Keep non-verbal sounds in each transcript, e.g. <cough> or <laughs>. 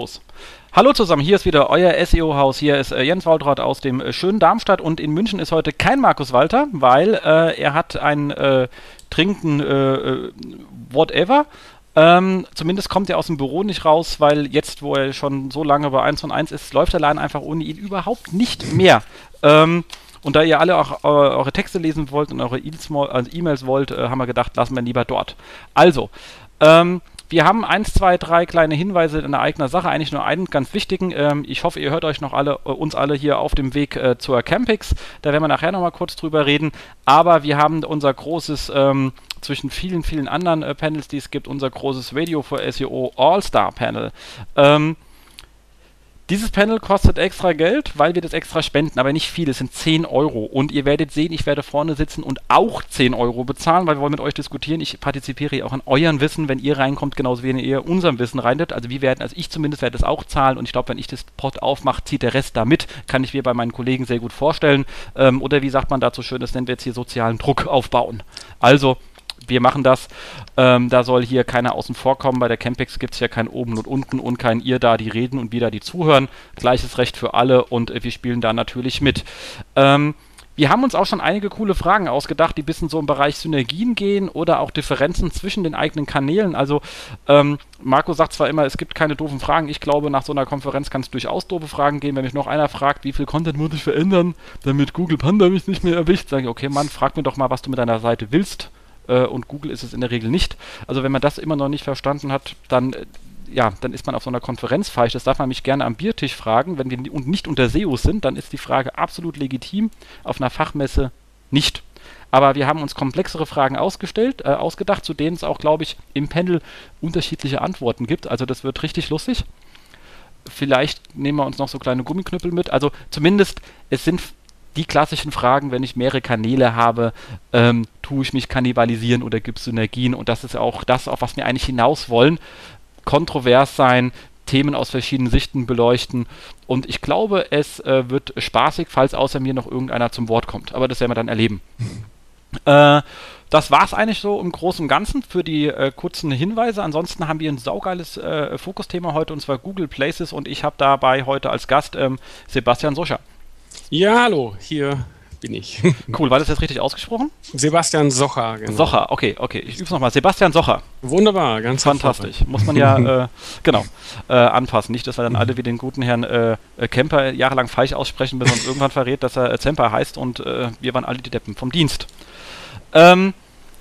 Los. Hallo zusammen, hier ist wieder euer SEO-Haus. Hier ist äh, Jens Waldrath aus dem äh, schönen Darmstadt und in München ist heute kein Markus Walter, weil äh, er hat ein äh, Trinken äh, äh, whatever. Ähm, zumindest kommt er aus dem Büro nicht raus, weil jetzt, wo er schon so lange bei 1 und 1 ist, läuft der Laden einfach ohne ihn überhaupt nicht mehr. Ähm, und da ihr alle auch eure Texte lesen wollt und eure E-Mails wollt, haben wir gedacht, lassen wir lieber dort. Also, ähm, wir haben eins, zwei, drei kleine Hinweise in eigener Sache, eigentlich nur einen ganz wichtigen. Ähm, ich hoffe, ihr hört euch noch alle, äh, uns alle hier auf dem Weg äh, zur Campix. Da werden wir nachher nochmal kurz drüber reden. Aber wir haben unser großes, ähm, zwischen vielen, vielen anderen äh, Panels, die es gibt, unser großes Radio for SEO All-Star Panel. Ähm, dieses Panel kostet extra Geld, weil wir das extra spenden, aber nicht viel. Es sind 10 Euro. Und ihr werdet sehen, ich werde vorne sitzen und auch 10 Euro bezahlen, weil wir wollen mit euch diskutieren. Ich partizipiere ja auch an euren Wissen, wenn ihr reinkommt, genauso wie ihr unserem Wissen reintet. Also wir werden, also ich zumindest werde es auch zahlen und ich glaube, wenn ich das Pod aufmache, zieht der Rest da mit. Kann ich mir bei meinen Kollegen sehr gut vorstellen. Ähm, oder wie sagt man dazu schön, das nennen wir jetzt hier sozialen Druck aufbauen. Also wir machen das. Ähm, da soll hier keiner außen vor kommen. Bei der Campix gibt es ja kein Oben und Unten und kein ihr da, die reden und wir da, die zuhören. Gleiches Recht für alle und äh, wir spielen da natürlich mit. Ähm, wir haben uns auch schon einige coole Fragen ausgedacht, die ein bisschen so im Bereich Synergien gehen oder auch Differenzen zwischen den eigenen Kanälen. Also ähm, Marco sagt zwar immer, es gibt keine doofen Fragen. Ich glaube, nach so einer Konferenz kann es durchaus doofe Fragen geben. Wenn mich noch einer fragt, wie viel Content muss ich verändern, damit Google Panda mich nicht mehr erwischt, sage ich, okay, Mann, frag mir doch mal, was du mit deiner Seite willst äh, und Google ist es in der Regel nicht. Also wenn man das immer noch nicht verstanden hat, dann äh, ja, dann ist man auf so einer Konferenz falsch. Das darf man mich gerne am Biertisch fragen. Wenn wir nicht unter SEOs sind, dann ist die Frage absolut legitim. Auf einer Fachmesse nicht. Aber wir haben uns komplexere Fragen ausgestellt, äh, ausgedacht, zu denen es auch, glaube ich, im Panel unterschiedliche Antworten gibt. Also das wird richtig lustig. Vielleicht nehmen wir uns noch so kleine Gummiknüppel mit. Also zumindest, es sind die klassischen Fragen, wenn ich mehrere Kanäle habe, ähm, tue ich mich kannibalisieren oder gibt es Synergien? Und das ist auch das, auf was wir eigentlich hinaus wollen. Kontrovers sein, Themen aus verschiedenen Sichten beleuchten. Und ich glaube, es äh, wird spaßig, falls außer mir noch irgendeiner zum Wort kommt. Aber das werden wir dann erleben. äh, das war es eigentlich so im Großen und Ganzen für die äh, kurzen Hinweise. Ansonsten haben wir ein saugeiles äh, Fokusthema heute und zwar Google Places und ich habe dabei heute als Gast ähm, Sebastian Soscher. Ja, hallo, hier bin ich. <laughs> Cool, war das jetzt richtig ausgesprochen? Sebastian Socher, genau. Socher, okay, okay. Ich übe es nochmal. Sebastian Socher. Wunderbar, ganz fantastisch. Muss man ja, äh, <laughs> genau, äh, anpassen. Nicht, dass wir dann alle wie den guten Herrn äh, Kemper jahrelang falsch aussprechen, bis uns irgendwann verrät, dass er Zemper heißt und äh, wir waren alle die Deppen vom Dienst. Ähm,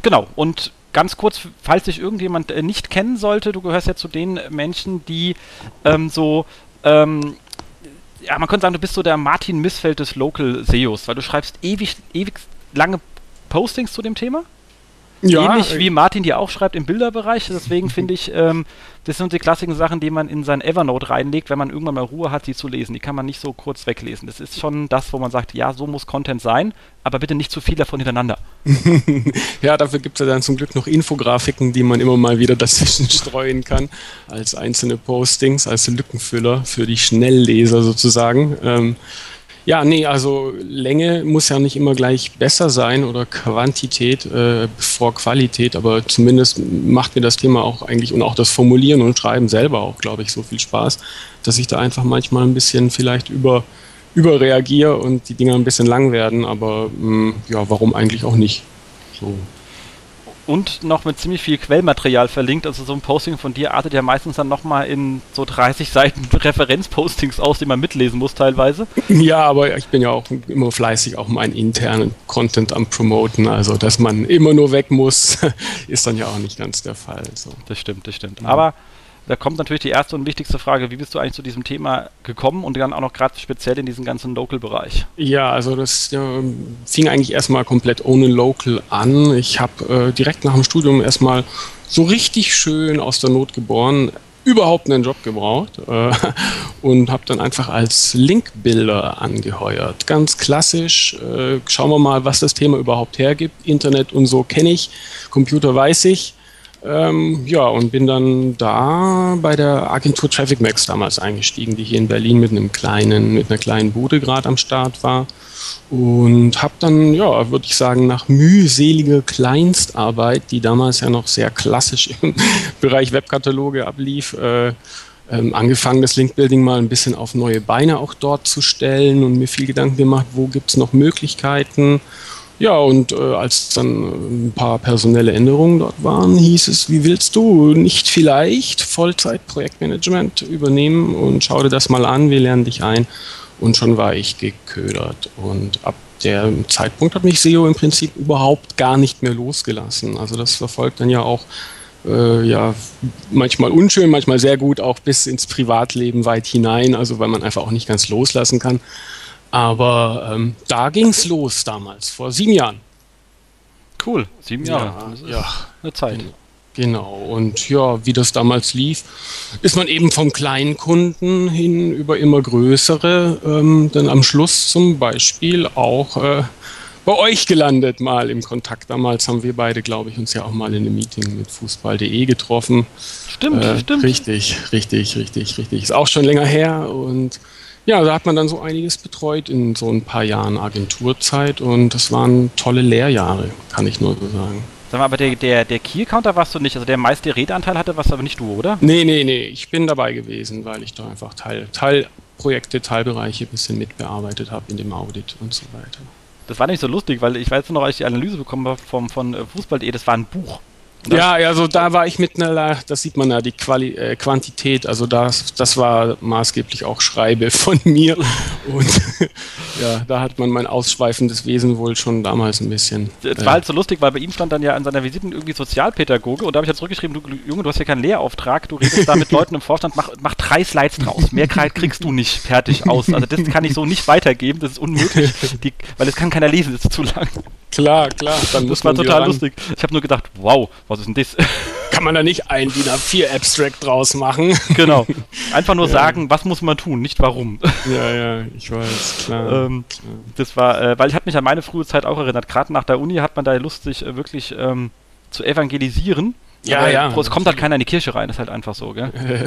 genau, und ganz kurz, falls dich irgendjemand äh, nicht kennen sollte, du gehörst ja zu den Menschen, die ähm, so ähm, ja, man könnte sagen, du bist so der Martin Missfeld des Local SEOs, weil du schreibst ewig, ewig lange Postings zu dem Thema. Ja, Ähnlich äh, wie Martin die auch schreibt im Bilderbereich. Deswegen finde ich, ähm, das sind die klassischen Sachen, die man in sein Evernote reinlegt, wenn man irgendwann mal Ruhe hat, sie zu lesen. Die kann man nicht so kurz weglesen. Das ist schon das, wo man sagt, ja, so muss Content sein, aber bitte nicht zu viel davon hintereinander. <laughs> ja, dafür gibt es ja dann zum Glück noch Infografiken, die man immer mal wieder dazwischen <laughs> streuen kann, als einzelne Postings, als Lückenfüller für die Schnellleser sozusagen. Ähm, ja, nee, also Länge muss ja nicht immer gleich besser sein oder Quantität äh, vor Qualität, aber zumindest macht mir das Thema auch eigentlich und auch das Formulieren und Schreiben selber auch, glaube ich, so viel Spaß, dass ich da einfach manchmal ein bisschen vielleicht über überreagiere und die Dinger ein bisschen lang werden, aber mh, mm, ja, warum eigentlich auch nicht? So und noch mit ziemlich viel Quellmaterial verlinkt. Also so ein Posting von dir artet ja meistens dann nochmal in so 30 Seiten <laughs> Referenzpostings aus, die man mitlesen muss teilweise. Ja, aber ich bin ja auch immer fleißig auch meinen internen Content am Promoten. Also dass man immer nur weg muss, <laughs> ist dann ja auch nicht ganz der Fall. So. Das stimmt, das stimmt. Ja. Aber da kommt natürlich die erste und wichtigste Frage, wie bist du eigentlich zu diesem Thema gekommen und dann auch noch gerade speziell in diesem ganzen Local-Bereich? Ja, also das ja, fing eigentlich erstmal komplett ohne Local an. Ich habe äh, direkt nach dem Studium erstmal so richtig schön aus der Not geboren überhaupt einen Job gebraucht äh, <laughs> und habe dann einfach als Linkbilder angeheuert. Ganz klassisch, äh, schauen wir mal, was das Thema überhaupt hergibt. Internet und so kenne ich, Computer weiß ich. Ähm, ja, und bin dann da bei der Agentur Traffic Max damals eingestiegen, die hier in Berlin mit einem kleinen, mit einer kleinen Bude gerade am Start war. Und habe dann, ja, würde ich sagen, nach mühseliger Kleinstarbeit, die damals ja noch sehr klassisch im <laughs> Bereich Webkataloge ablief, äh, ähm, angefangen, das Link-Building mal ein bisschen auf neue Beine auch dort zu stellen und mir viel Gedanken gemacht, wo gibt es noch Möglichkeiten. Ja, und äh, als dann ein paar personelle Änderungen dort waren, hieß es, wie willst du nicht vielleicht Vollzeit-Projektmanagement übernehmen und schau dir das mal an, wir lernen dich ein. Und schon war ich geködert. Und ab dem Zeitpunkt hat mich SEO im Prinzip überhaupt gar nicht mehr losgelassen. Also das verfolgt dann ja auch äh, ja, manchmal unschön, manchmal sehr gut, auch bis ins Privatleben weit hinein, also weil man einfach auch nicht ganz loslassen kann. Aber ähm, da ging es los damals, vor sieben Jahren. Cool, sieben Jahre. Ja, ja. eine Zeit. Genau, und ja, wie das damals lief, ist man eben vom kleinen Kunden hin über immer größere, ähm, dann am Schluss zum Beispiel auch äh, bei euch gelandet, mal im Kontakt. Damals haben wir beide, glaube ich, uns ja auch mal in einem Meeting mit Fußball.de getroffen. Stimmt, äh, stimmt. Richtig, richtig, richtig, richtig. Ist auch schon länger her und ja, da hat man dann so einiges betreut in so ein paar Jahren Agenturzeit und das waren tolle Lehrjahre, kann ich nur so sagen. Sag mal, aber der, der, der Key-Counter warst du nicht, also der meiste Redeanteil hatte, warst aber nicht du, oder? Nee, nee, nee, ich bin dabei gewesen, weil ich da einfach Teil, Teilprojekte, Teilbereiche ein bisschen mitbearbeitet habe in dem Audit und so weiter. Das war nicht so lustig, weil ich weiß noch, als ich die Analyse bekommen habe vom, von äh, Fußball.de, das war ein Buch. Ja, also da war ich mit einer, das sieht man ja, die Quali äh, Quantität, also das, das war maßgeblich auch Schreibe <laughs> von mir. Und <laughs> ja, da hat man mein ausschweifendes Wesen wohl schon damals ein bisschen. Es war halt so lustig, weil bei ihm stand dann ja an seiner Visite irgendwie Sozialpädagoge und da habe ich halt zurückgeschrieben, du Junge, du hast ja keinen Lehrauftrag, du redest da mit <laughs> Leuten im Vorstand, mach, mach drei Slides draus. Mehr kriegst du nicht fertig aus. Also das kann ich so nicht weitergeben, das ist unmöglich, die, weil das kann keiner lesen, das ist zu lang. Klar, klar. Dann das war total lustig. Ich habe nur gedacht, wow, was ist denn das? <laughs> Kann man da nicht ein DIN A4 Abstract draus machen? <laughs> Genau. <laughs> Einfach nur ja. sagen, was muss man tun, nicht warum. Ja, ja, ich weiß, klar. Ähm, klar. Das war, äh, weil ich hat mich an meine frühe Zeit auch erinnert. Gerade nach der Uni hat man da Lust, sich äh, wirklich ähm, zu evangelisieren. Ja, aber ja. Es kommt halt keiner in die Kirche rein, ist halt einfach so, gell? <laughs>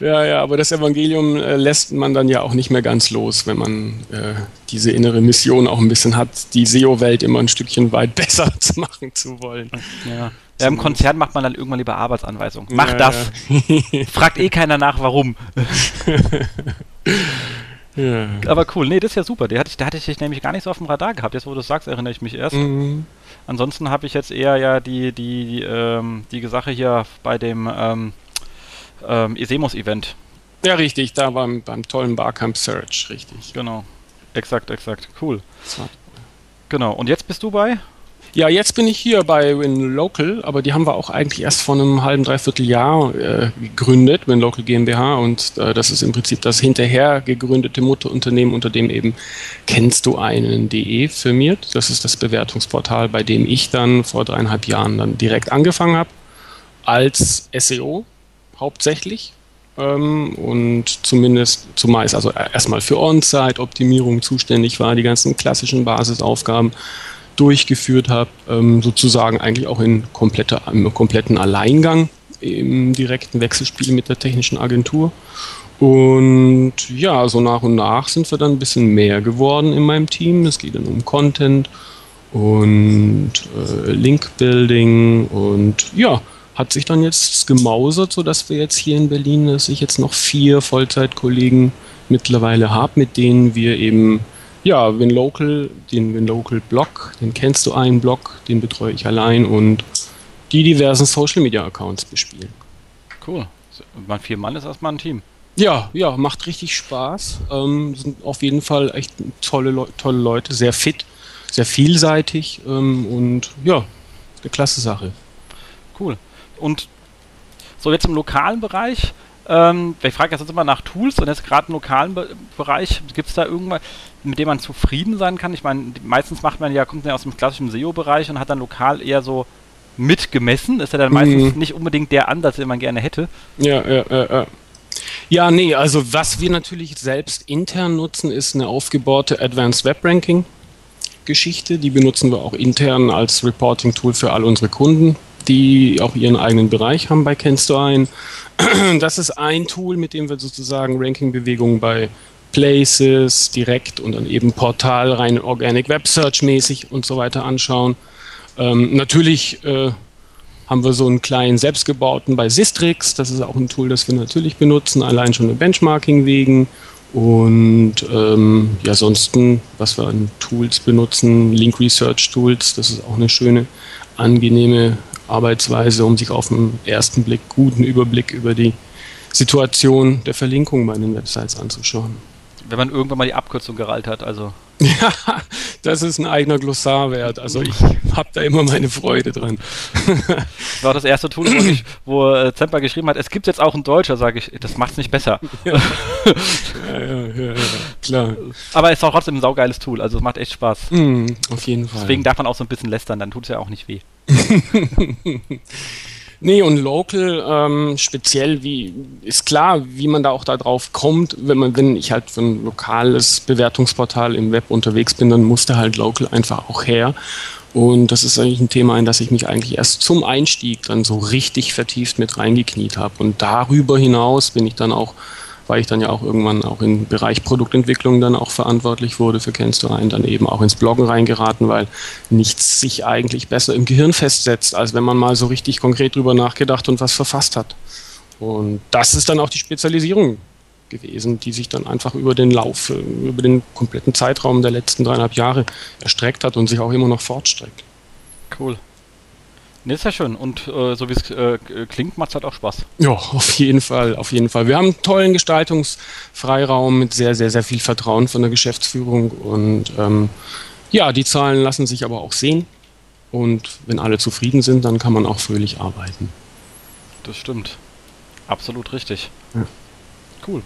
ja, ja, aber das Evangelium äh, lässt man dann ja auch nicht mehr ganz los, wenn man äh, diese innere Mission auch ein bisschen hat, die SEO-Welt immer ein Stückchen weit <laughs> besser zu machen zu wollen. Ja. Ja, Im Konzern macht man dann irgendwann lieber Arbeitsanweisungen. Mach ja, das. Ja. <laughs> Fragt eh keiner nach, warum. ja. Aber cool, nee, das ist ja super. Da hatte, ich, hatte ich dich nämlich gar nicht so auf dem Radar gehabt. Jetzt, wo du es sagst, erinnere ich mich erst. Mhm. Ansonsten habe ich jetzt eher ja die, die, ähm, die Sache hier bei dem ähm, ähm, Esemos-Event. Ja, richtig, da beim, beim tollen Barcamp Search, richtig. Genau. Exakt, exakt. Cool. Genau. Und jetzt bist du bei? Ja, jetzt bin ich hier bei WinLocal, aber die haben wir auch eigentlich erst vor einem halben, dreiviertel Jahr äh, gegründet, WinLocal GmbH. Und äh, das ist im Prinzip das hinterher gegründete Mutterunternehmen, unter dem eben kennst du einen.de firmiert. Das ist das Bewertungsportal, bei dem ich dann vor dreieinhalb Jahren dann direkt angefangen habe, als SEO hauptsächlich. Ähm, und zumindest zumeist, also erstmal für On-Site-Optimierung zuständig war, die ganzen klassischen Basisaufgaben durchgeführt habe, ähm, sozusagen eigentlich auch in kompletter, im kompletten Alleingang im direkten Wechselspiel mit der technischen Agentur. Und ja, so nach und nach sind wir dann ein bisschen mehr geworden in meinem Team. Es geht dann um Content und äh, Link-Building und ja, hat sich dann jetzt gemausert, sodass wir jetzt hier in Berlin, dass ich jetzt noch vier Vollzeitkollegen mittlerweile habe, mit denen wir eben ja, WinLocal, den WinLocal-Blog, den kennst du einen Blog, den betreue ich allein und die diversen Social-Media-Accounts bespielen. Cool. Man vier Mann ist erstmal ein Team. Ja, ja, macht richtig Spaß. Ähm, sind auf jeden Fall echt tolle, Le tolle Leute, sehr fit, sehr vielseitig ähm, und ja, eine klasse Sache. Cool. Und so jetzt im lokalen Bereich, ähm, ich frage jetzt immer nach Tools und jetzt gerade im lokalen Be Bereich, gibt es da irgendwas, mit dem man zufrieden sein kann? Ich meine, meistens macht man ja, kommt man ja aus dem klassischen SEO-Bereich und hat dann lokal eher so mitgemessen. Ist ja dann meistens mhm. nicht unbedingt der Ansatz, den man gerne hätte. Ja, ja, ja, ja. Ja, nee, also was wir natürlich selbst intern nutzen, ist eine aufgebaute Advanced Web Ranking Geschichte. Die benutzen wir auch intern als Reporting-Tool für all unsere Kunden, die auch ihren eigenen Bereich haben bei ein. <clears throat> Das ist ein Tool, mit dem wir sozusagen Ranking-Bewegungen bei Places direkt und dann eben Portal, rein Organic Web Search mäßig und so weiter anschauen. Ähm, natürlich äh, haben wir so einen kleinen selbstgebauten bei Sistrix. Das ist auch ein Tool, das wir natürlich benutzen, allein schon im Benchmarking wegen. Und ähm, ja, ansonsten, was wir an Tools benutzen, Link Research Tools, das ist auch eine schöne, angenehme Arbeitsweise, um sich auf den ersten Blick guten Überblick über die Situation der Verlinkung bei den Websites anzuschauen. Wenn man irgendwann mal die Abkürzung gerallt hat, also. <laughs> Ja, das ist ein eigener Glossar wert. Also ich habe da immer meine Freude dran. Das war das erste Tool, wo, ich, wo äh, Zemper geschrieben hat, es gibt jetzt auch in Deutsch, da sage ich, das macht es nicht besser. <laughs> Ja. ja, ja, ja, klar. Aber es ist auch trotzdem ein saugeiles Tool, also es macht echt Spaß. Mm, auf jeden Fall. Deswegen darf man auch so ein bisschen lästern, dann tut es ja auch nicht weh. <laughs> Nee, und Local, ähm, speziell, wie ist klar, wie man da auch da drauf kommt, wenn man, wenn ich halt für ein lokales Bewertungsportal im Web unterwegs bin, dann muss da halt Local einfach auch her. Und das ist eigentlich ein Thema, in das ich mich eigentlich erst zum Einstieg dann so richtig vertieft mit reingekniet habe. Und darüber hinaus bin ich dann auch weil ich dann ja auch irgendwann auch im Bereich Produktentwicklung dann auch verantwortlich wurde für Kennst du rein, dann eben auch ins Bloggen reingeraten, weil nichts sich eigentlich besser im Gehirn festsetzt, als wenn man mal so richtig konkret drüber nachgedacht und was verfasst hat. Und das ist dann auch die Spezialisierung gewesen, die sich dann einfach über den Lauf, über den kompletten Zeitraum der letzten dreieinhalb Jahre erstreckt hat und sich auch immer noch fortstreckt. Cool. Ne, ist ja schön. Und äh, so wie es äh, klingt, macht es halt auch Spaß. Ja, auf jeden Fall, auf jeden Fall. Wir haben einen tollen Gestaltungsfreiraum mit sehr, sehr, sehr viel Vertrauen von der Geschäftsführung. Und ähm, ja, die Zahlen lassen sich aber auch sehen. Und wenn alle zufrieden sind, dann kann man auch fröhlich arbeiten. Das stimmt. Absolut richtig. Ja. Cool.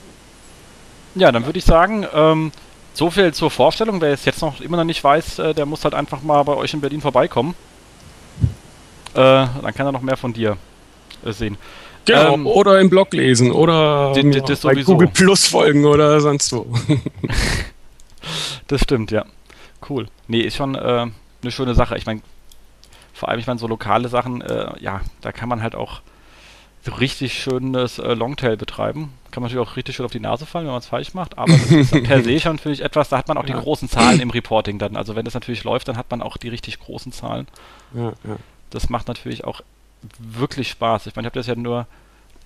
Ja, dann würde ich sagen, ähm, so viel zur Vorstellung. Wer es jetzt noch immer noch nicht weiß, äh, der muss halt einfach mal bei euch in Berlin vorbeikommen. Äh, dann kann er noch mehr von dir äh, sehen. Genau, ähm, oder im Blog lesen oder die, die, bei Google Plus folgen oder sonst wo. <laughs> <laughs> das stimmt, ja. Cool. Nee, ist schon äh, eine schöne Sache. Ich meine, vor allem, ich meine, so lokale Sachen, äh, ja, da kann man halt auch so richtig schönes äh, Longtail betreiben. Kann man natürlich auch richtig schön auf die Nase fallen, wenn man es falsch macht, aber das ist per <laughs> se schon finde ich etwas, da hat man auch ja. die großen Zahlen im Reporting dann. Also wenn das natürlich läuft, dann hat man auch die richtig großen Zahlen. Ja, ja das macht natürlich auch wirklich Spaß. Ich meine, ich habe das ja nur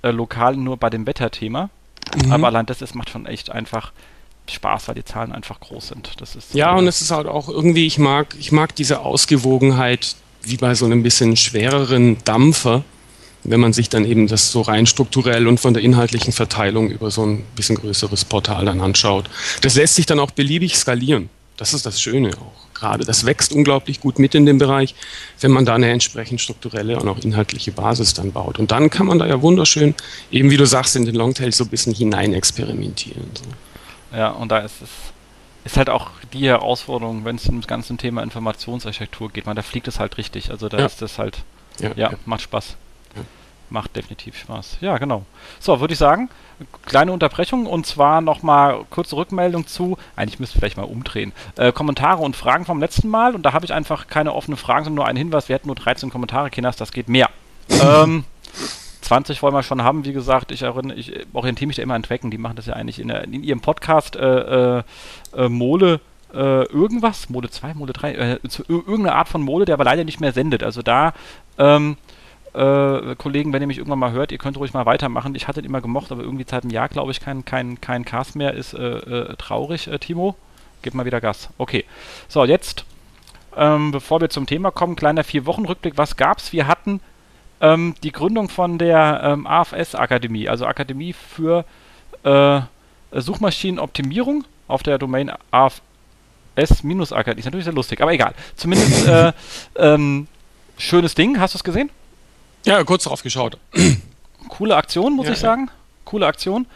äh, lokal nur bei dem Wetterthema, mhm. aber allein das ist, macht schon echt einfach Spaß, weil die Zahlen einfach groß sind. Das ist ja, und es ist halt auch irgendwie, ich mag, ich mag diese Ausgewogenheit, wie bei so einem bisschen schwereren Dampfer, wenn man sich dann eben das so rein strukturell und von der inhaltlichen Verteilung über so ein bisschen größeres Portal dann anschaut. Das lässt sich dann auch beliebig skalieren. Das ist das Schöne auch gerade. Das wächst unglaublich gut mit in dem Bereich, wenn man da eine entsprechend strukturelle und auch inhaltliche Basis dann baut. Und dann kann man da ja wunderschön, eben wie du sagst, in den Longtails so ein bisschen hinein experimentieren. So. Ja, und da ist es ist halt auch die Herausforderung, wenn es um das ganze Thema Informationsarchitektur geht. Man, da fliegt es halt richtig. Also da ja. ist das halt, ja, ja, ja. macht Spaß. Macht definitiv Spaß. Ja, genau. So, würde ich sagen, kleine Unterbrechung und zwar nochmal kurze Rückmeldung zu, eigentlich müsste ich vielleicht mal umdrehen, äh, Kommentare und Fragen vom letzten Mal und da habe ich einfach keine offenen Fragen, sondern nur einen Hinweis, wir hätten nur 13 Kommentare, Kinders, das geht mehr. <laughs> ähm, 20 wollen wir schon haben, wie gesagt, ich, erinnere, ich orientiere mich da immer an Tracken, die machen das ja eigentlich in, der, in ihrem Podcast äh, äh, äh Mole äh, irgendwas, Mode 2, Mode 3, äh, irgendeine Art von Mole, der aber leider nicht mehr sendet. Also da ähm, äh, Kollegen, wenn ihr mich irgendwann mal hört, ihr könnt ruhig mal weitermachen. Ich hatte ihn immer gemocht, aber irgendwie seit einem Jahr, glaube ich, kein, kein, kein Cast mehr. Ist äh, äh, traurig, äh, Timo. Gib mal wieder Gas. Okay. So, jetzt, ähm, bevor wir zum Thema kommen, kleiner Vier-Wochen-Rückblick. Was gab's? Wir hatten ähm, die Gründung von der ähm, AFS-Akademie, also Akademie für äh, Suchmaschinenoptimierung auf der Domain AFS-Akademie. Ist natürlich sehr lustig, aber egal. Zumindest äh, <laughs> ähm, schönes Ding. Hast du es gesehen? Ja, kurz drauf geschaut. <clears throat> Coole Aktion, muss ja, ich sagen. Coole Aktion.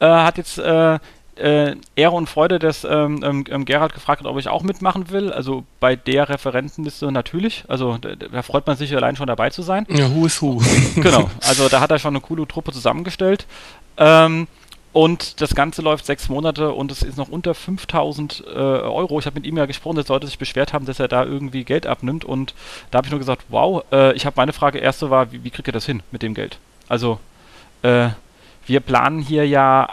Äh, hat jetzt äh, äh, Ehre und Freude, dass ähm, ähm, ähm, Gerhard gefragt hat, ob ich auch mitmachen will. Also bei der Referentenliste natürlich. Also da, da freut man sich allein schon dabei zu sein. Ja, who is who. genau. <laughs> Also da hat er schon eine coole Truppe zusammengestellt. Ähm, und das Ganze läuft sechs Monate und es ist noch unter 5000 äh, Euro. Ich habe mit ihm ja gesprochen, dass Leute sich beschwert haben, dass er da irgendwie Geld abnimmt. Und da habe ich nur gesagt, wow, äh, ich habe meine Frage erste war, wie, wie kriegt ihr das hin mit dem Geld? Also, äh, wir planen hier ja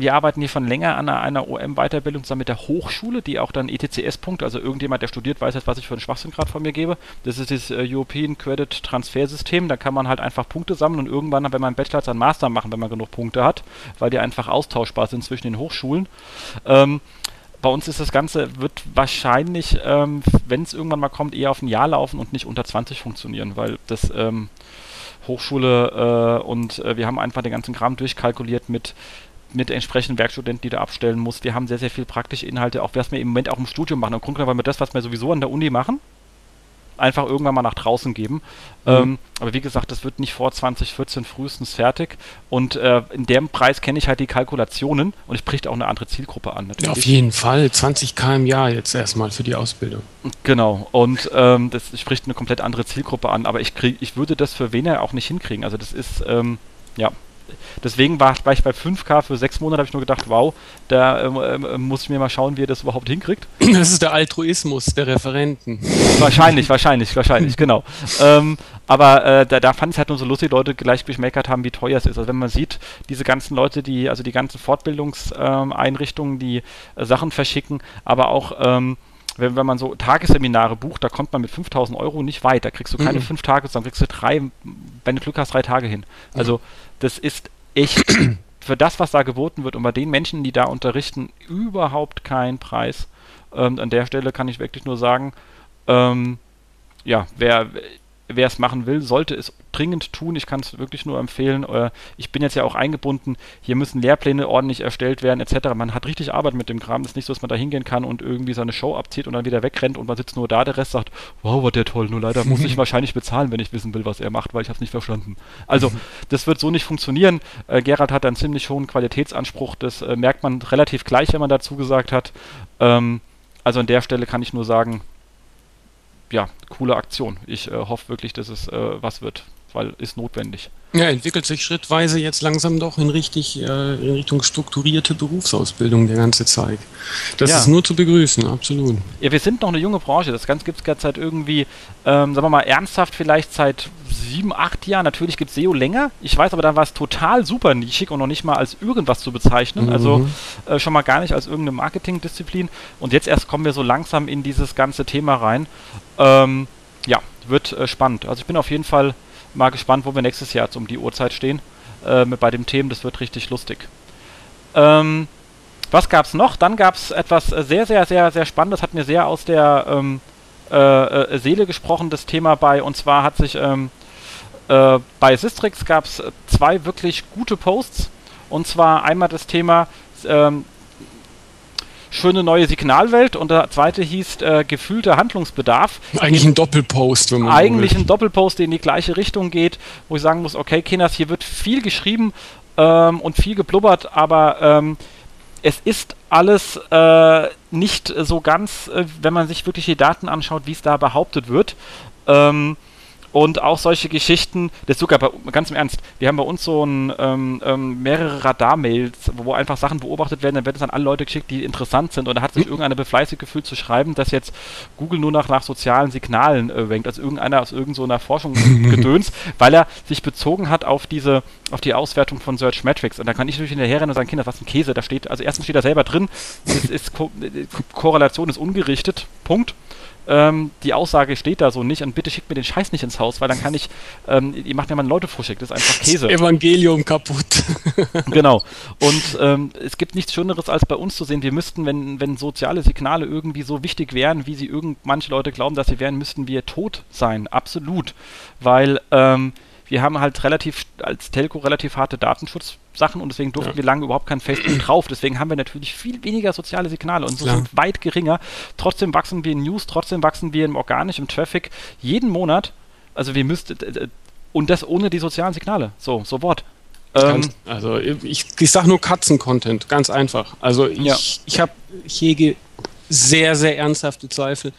wir arbeiten hier schon länger an einer, OM-Weiterbildung zusammen mit der Hochschule, die auch dann ETCS-Punkte, also irgendjemand, der studiert, weiß jetzt, was ich für einen Schwachsinn gerade von mir gebe. Das ist das äh, European Credit Transfer System. Da kann man halt einfach Punkte sammeln und irgendwann, wenn man einen Bachelor, einen Master machen, wenn man genug Punkte hat, weil die einfach austauschbar sind zwischen den Hochschulen. Ähm, bei uns ist das Ganze, wird wahrscheinlich, ähm, wenn es irgendwann mal kommt, eher auf ein Jahr laufen und nicht unter 20 funktionieren, weil das ähm, Hochschule äh, und äh, wir haben einfach den ganzen Kram durchkalkuliert mit mit entsprechenden Werkstudenten, die du abstellen musst. Wir haben sehr, sehr viel praktische Inhalte, auch was wir im Moment auch im Studium machen. Im Grunde genommen, weil wir das, was wir sowieso an der Uni machen, einfach irgendwann mal nach draußen geben. Mhm. Ähm, aber wie gesagt, das wird nicht vor 2014 frühestens fertig. Und äh, in dem Preis kenne ich halt die Kalkulationen und es bricht auch eine andere Zielgruppe an. Natürlich. Auf jeden Fall, 20 km Jahr jetzt erstmal für die Ausbildung. Genau, und ähm, das spricht eine komplett andere Zielgruppe an, aber ich, krieg, ich würde das für weniger auch nicht hinkriegen. Also das ist, ähm, ja, deswegen war, war, ich bei 5K für sechs Monate, habe ich nur gedacht, wow, da äh, muss ich mir mal schauen, wie er das überhaupt hinkriegt. <clears throat> Das ist der Altruismus der Referenten. Wahrscheinlich, wahrscheinlich, wahrscheinlich, <laughs> genau. Ähm, aber äh, da, da fand ich es halt nur so lustig, Leute gleich gemeckert haben, wie teuer es ist. Also wenn man sieht, diese ganzen Leute, die, also die ganzen Fortbildungseinrichtungen, die äh, Sachen verschicken, aber auch ähm, wenn, wenn man so Tagesseminare bucht, da kommt man mit 5000 Euro nicht weit. Da kriegst du keine mhm. fünf Tage, sondern kriegst du drei, wenn du Glück hast, drei Tage hin. Also das ist echt <clears throat> für das, was da geboten wird und bei den Menschen, die da unterrichten, überhaupt kein Preis. Ähm, an der Stelle kann ich wirklich nur sagen, ähm, ja, wer wer es machen will, sollte es dringend tun. Ich kann es wirklich nur empfehlen. Äh, ich bin jetzt ja auch eingebunden. Hier müssen Lehrpläne ordentlich erstellt werden, etc. Man hat richtig Arbeit mit dem Kram. Es ist nicht so, dass man da hingehen kann und irgendwie seine Show abzieht und dann wieder wegrennt und man sitzt nur da. Der Rest sagt, wow, war der toll. Nur leider muss ich <laughs> wahrscheinlich bezahlen, wenn ich wissen will, was er macht, weil ich habe es nicht verstanden. Also, das wird so nicht funktionieren. Äh, Gerald hat einen ziemlich hohen Qualitätsanspruch. Das äh, merkt man relativ gleich, wenn man dazu gesagt hat. Ähm, also an der Stelle kann ich nur sagen, ja, coole Aktion. Ich äh, hoffe wirklich, dass es äh, was wird, weil ist notwendig. Ja, entwickelt sich schrittweise jetzt langsam doch in, richtig, äh, in Richtung strukturierte Berufsausbildung der ganze Zeit. Das ja. ist nur zu begrüßen, absolut. Ja, wir sind noch eine junge Branche. Das Ganze gibt es gerade seit irgendwie, ähm, sagen wir mal, ernsthaft vielleicht seit sieben, acht Jahren. Natürlich gibt es SEO länger. Ich weiß aber, da war es total super nischig und noch nicht mal als irgendwas zu bezeichnen. Mhm. Also äh, schon mal gar nicht als irgendeine Marketingdisziplin. Und jetzt erst kommen wir so langsam in dieses ganze Thema rein. Ähm, ja, wird äh, spannend. Also ich bin auf jeden Fall mal gespannt, wo wir nächstes Jahr um die Uhrzeit stehen äh, bei dem Themen. Das wird richtig lustig. Ähm, was gab es noch? Dann gab es etwas sehr, sehr, sehr, sehr Spannendes. Hat mir sehr aus der ähm, äh, äh, Seele gesprochen, das Thema bei. Und zwar hat sich ähm, äh, bei Sistrix gab es zwei wirklich gute Posts. Und zwar einmal das Thema ähm, schöne neue Signalwelt und der zweite hieß äh, gefühlter Handlungsbedarf. Eigentlich ein Doppelpost, wenn man Eigentlich ein Doppelpost, der in die gleiche Richtung geht, wo ich sagen muss, okay, Kinders, hier wird viel geschrieben ähm, und viel geblubbert, aber ähm, es ist alles äh, nicht so ganz, äh, wenn man sich wirklich die Daten anschaut, wie es da behauptet wird. Ähm, und auch solche Geschichten, das ist sogar bei, ganz im Ernst, wir haben bei uns so ein, ähm, ähm, mehrere Radar-Mails, wo einfach Sachen beobachtet werden, dann werden es an alle Leute geschickt, die interessant sind. Und da hat sich mhm. irgendeiner befleißigt gefühlt zu schreiben, dass jetzt Google nur nach, nach sozialen Signalen äh, wenkt, also irgendeiner aus irgendeiner so Forschung <laughs> gedöns, weil er sich bezogen hat auf diese, auf die Auswertung von Search Metrics. Und da kann ich natürlich hinterherrennen und sagen, Kinder, was ein Käse, da steht, also erstens steht da selber drin, es ist Ko äh, Korrelation ist ungerichtet, Punkt ähm, die Aussage steht da so nicht und bitte schickt mir den Scheiß nicht ins Haus, weil dann kann ich, ähm, ihr macht mir mal Leute fuschig, das ist einfach Käse. Das Evangelium kaputt. <laughs> <laughs> genau. Und ähm, es gibt nichts Schöneres als bei uns zu sehen, wir müssten, wenn, wenn soziale Signale irgendwie so wichtig wären, wie sie irgend manche Leute glauben, dass sie wären, müssten wir tot sein. Absolut. Weil, ähm, wir haben halt relativ als Telco relativ harte Datenschutzsachen und deswegen durften ja. wir lange überhaupt kein Facebook <clears throat> drauf. Deswegen haben wir natürlich viel weniger soziale Signale und so sind weit geringer. Trotzdem wachsen wir in News, trotzdem wachsen wir im organisch, im Traffic jeden Monat. Also wir müssten und das ohne die sozialen Signale. So, so Wort. Ähm, also ich, ich sage nur Katzen-Content, ganz einfach. Also ich, ja. ich habe ich hege sehr, sehr ernsthafte Zweifel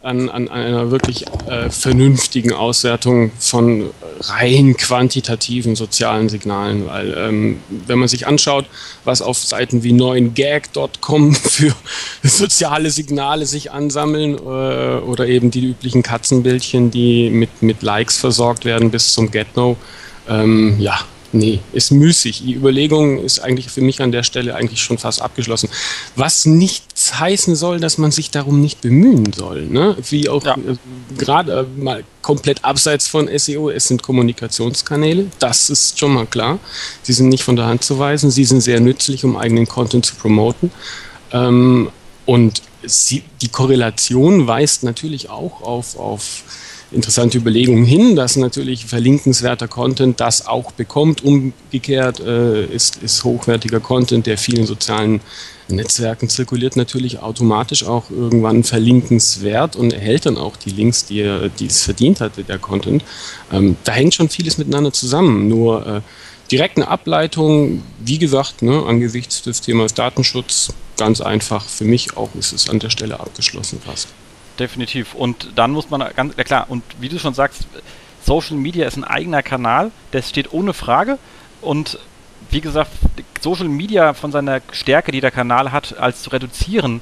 an, an einer wirklich äh, vernünftigen Auswertung von rein quantitativen sozialen Signalen, weil ähm, wenn man sich anschaut, was auf Seiten wie 9gag.com <laughs> für soziale Signale sich ansammeln äh, oder eben die üblichen Katzenbildchen, die mit, mit Likes versorgt werden bis zum GetNo, ähm, ja, Nee, ist müßig. Die Überlegung ist eigentlich für mich an der Stelle eigentlich schon fast abgeschlossen. Was nichts heißen soll, dass man sich darum nicht bemühen soll. Ne? Wie auch ja. äh, gerade äh, mal komplett abseits von SEO, es sind Kommunikationskanäle, das ist schon mal klar. Sie sind nicht von der Hand zu weisen, sie sind sehr nützlich, um eigenen Content zu promoten. Ähm, und sie, die Korrelation weist natürlich auch auf, auf interessante Überlegungen hin, dass natürlich verlinkenswerter Content das auch bekommt. Umgekehrt äh, ist, ist hochwertiger Content, der vielen sozialen Netzwerken zirkuliert, natürlich automatisch auch irgendwann verlinkenswert und erhält dann auch die Links, die, die es verdient hatte, der Content. Ähm, da hängt schon vieles miteinander zusammen. Nur äh, direkt eine Ableitung, wie gesagt, ne, angesichts des Themas Datenschutz, ganz einfach für mich auch ist es an der Stelle abgeschlossen fast definitiv. Und dann muss man ganz, ja klar, und wie du schon sagst, Social Media ist ein eigener Kanal, das steht ohne Frage. Und wie gesagt, Social Media von seiner Stärke, die der Kanal hat, als zu reduzieren,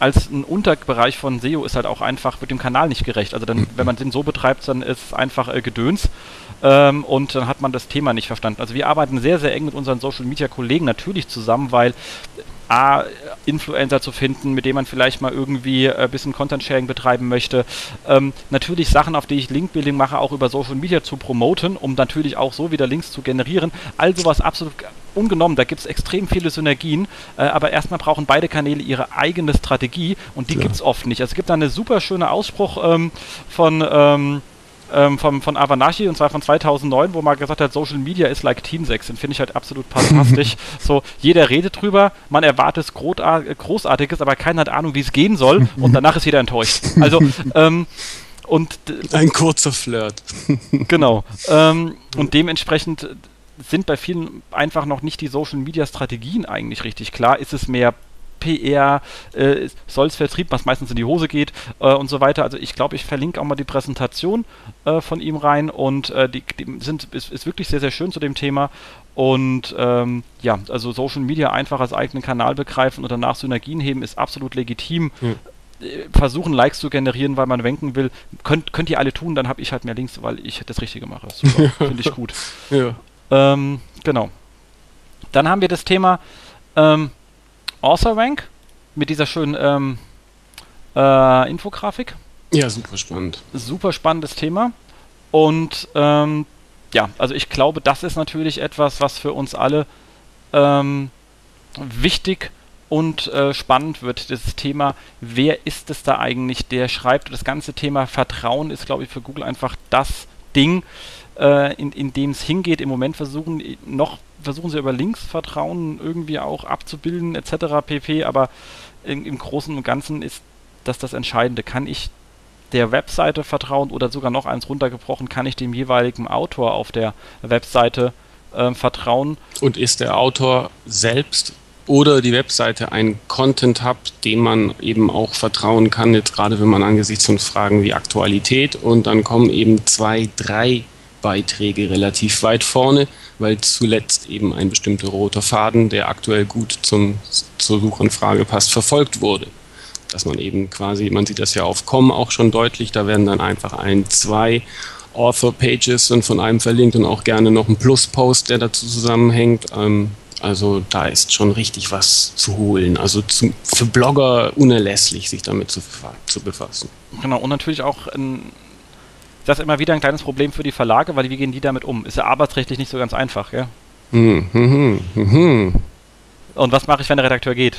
als ein Unterbereich von SEO ist halt auch einfach mit dem Kanal nicht gerecht. Also dann, wenn man den so betreibt, dann ist es einfach äh, Gedöns ähm, und dann hat man das Thema nicht verstanden. Also wir arbeiten sehr, sehr eng mit unseren Social Media Kollegen natürlich zusammen, weil A, Influencer zu finden, mit denen man vielleicht mal irgendwie ein äh, bisschen Content-Sharing betreiben möchte. Ähm, natürlich Sachen, auf die ich Link-Building mache, auch über Social Media zu promoten, um natürlich auch so wieder Links zu generieren. All sowas absolut ungenommen, da gibt es extrem viele Synergien, äh, aber erstmal brauchen beide Kanäle ihre eigene Strategie und die ja. gibt es oft nicht. Also es gibt da eine super schöne Ausspruch ähm, von ähm, ähm, vom, von Avanashi und zwar von 2009, wo man gesagt hat, Social Media ist like Teamsex. Den finde ich halt absolut fantastisch. <laughs> so, jeder redet drüber, man erwartet Großartiges, aber keiner hat Ahnung, wie es gehen soll <laughs> und danach ist jeder enttäuscht. Also, ähm, und ein kurzer Flirt. <laughs> genau. Ähm, und dementsprechend sind bei vielen einfach noch nicht die Social Media Strategien eigentlich richtig klar. Ist es mehr PR, äh, soll es Vertrieb, was meistens in die Hose geht äh, und so weiter. Also ich glaube, ich verlinke auch mal die Präsentation äh, von ihm rein und äh, die, die, sind, ist, ist, wirklich sehr, sehr schön zu dem Thema. Und ähm, ja, also Social Media einfach als eigenen Kanal begreifen und danach Synergien heben, ist absolut legitim. Hm versuchen, Likes zu generieren, weil man wenken will. Könnt, könnt ihr alle tun, dann habe ich halt mehr Links, weil ich das Richtige mache. <laughs> Finde ich gut. Ja. Ähm, genau. Dann haben wir das Thema ähm, Author Rank mit dieser schönen ähm, äh, Infografik. Ja, super spannend. Super spannendes Thema. Und ähm, ja, also ich glaube, das ist natürlich etwas, was für uns alle ähm, wichtig und äh, spannend wird. Das Thema, wer ist es da eigentlich, der schreibt? Das ganze Thema Vertrauen ist, glaube ich, für Google einfach das Ding, äh, in, in dem es hingeht. Im Moment versuchen noch versuchen sie über Linksvertrauen irgendwie auch abzubilden etc. pp. Aber im, im Großen und Ganzen ist das das Entscheidende. Kann ich der Webseite vertrauen oder sogar noch eins runtergebrochen, kann ich dem jeweiligen Autor auf der Webseite äh, vertrauen? Und ist der Autor selbst oder die Webseite ein Content Hub, dem man eben auch vertrauen kann, jetzt gerade wenn man angesichts von Fragen wie Aktualität und dann kommen eben zwei, drei Beiträge relativ weit vorne, weil zuletzt eben ein bestimmter roter Faden, der aktuell gut zum, zur Suchanfrage passt, verfolgt wurde. Dass man eben quasi, man sieht das ja auf Com auch schon deutlich, da werden dann einfach ein, zwei Author-Pages und von einem verlinkt und auch gerne noch ein Plus-Post, der dazu zusammenhängt. Ähm, also da ist schon richtig was zu holen. Also zu, für Blogger unerlässlich, sich damit zu, zu befassen. Genau, und natürlich auch ein das ist immer wieder ein kleines Problem für die Verlage, weil wie gehen die damit um? Ist ja arbeitsrechtlich nicht so ganz einfach, gell? Hm, hm, hm. Und was mache ich, wenn der Redakteur geht?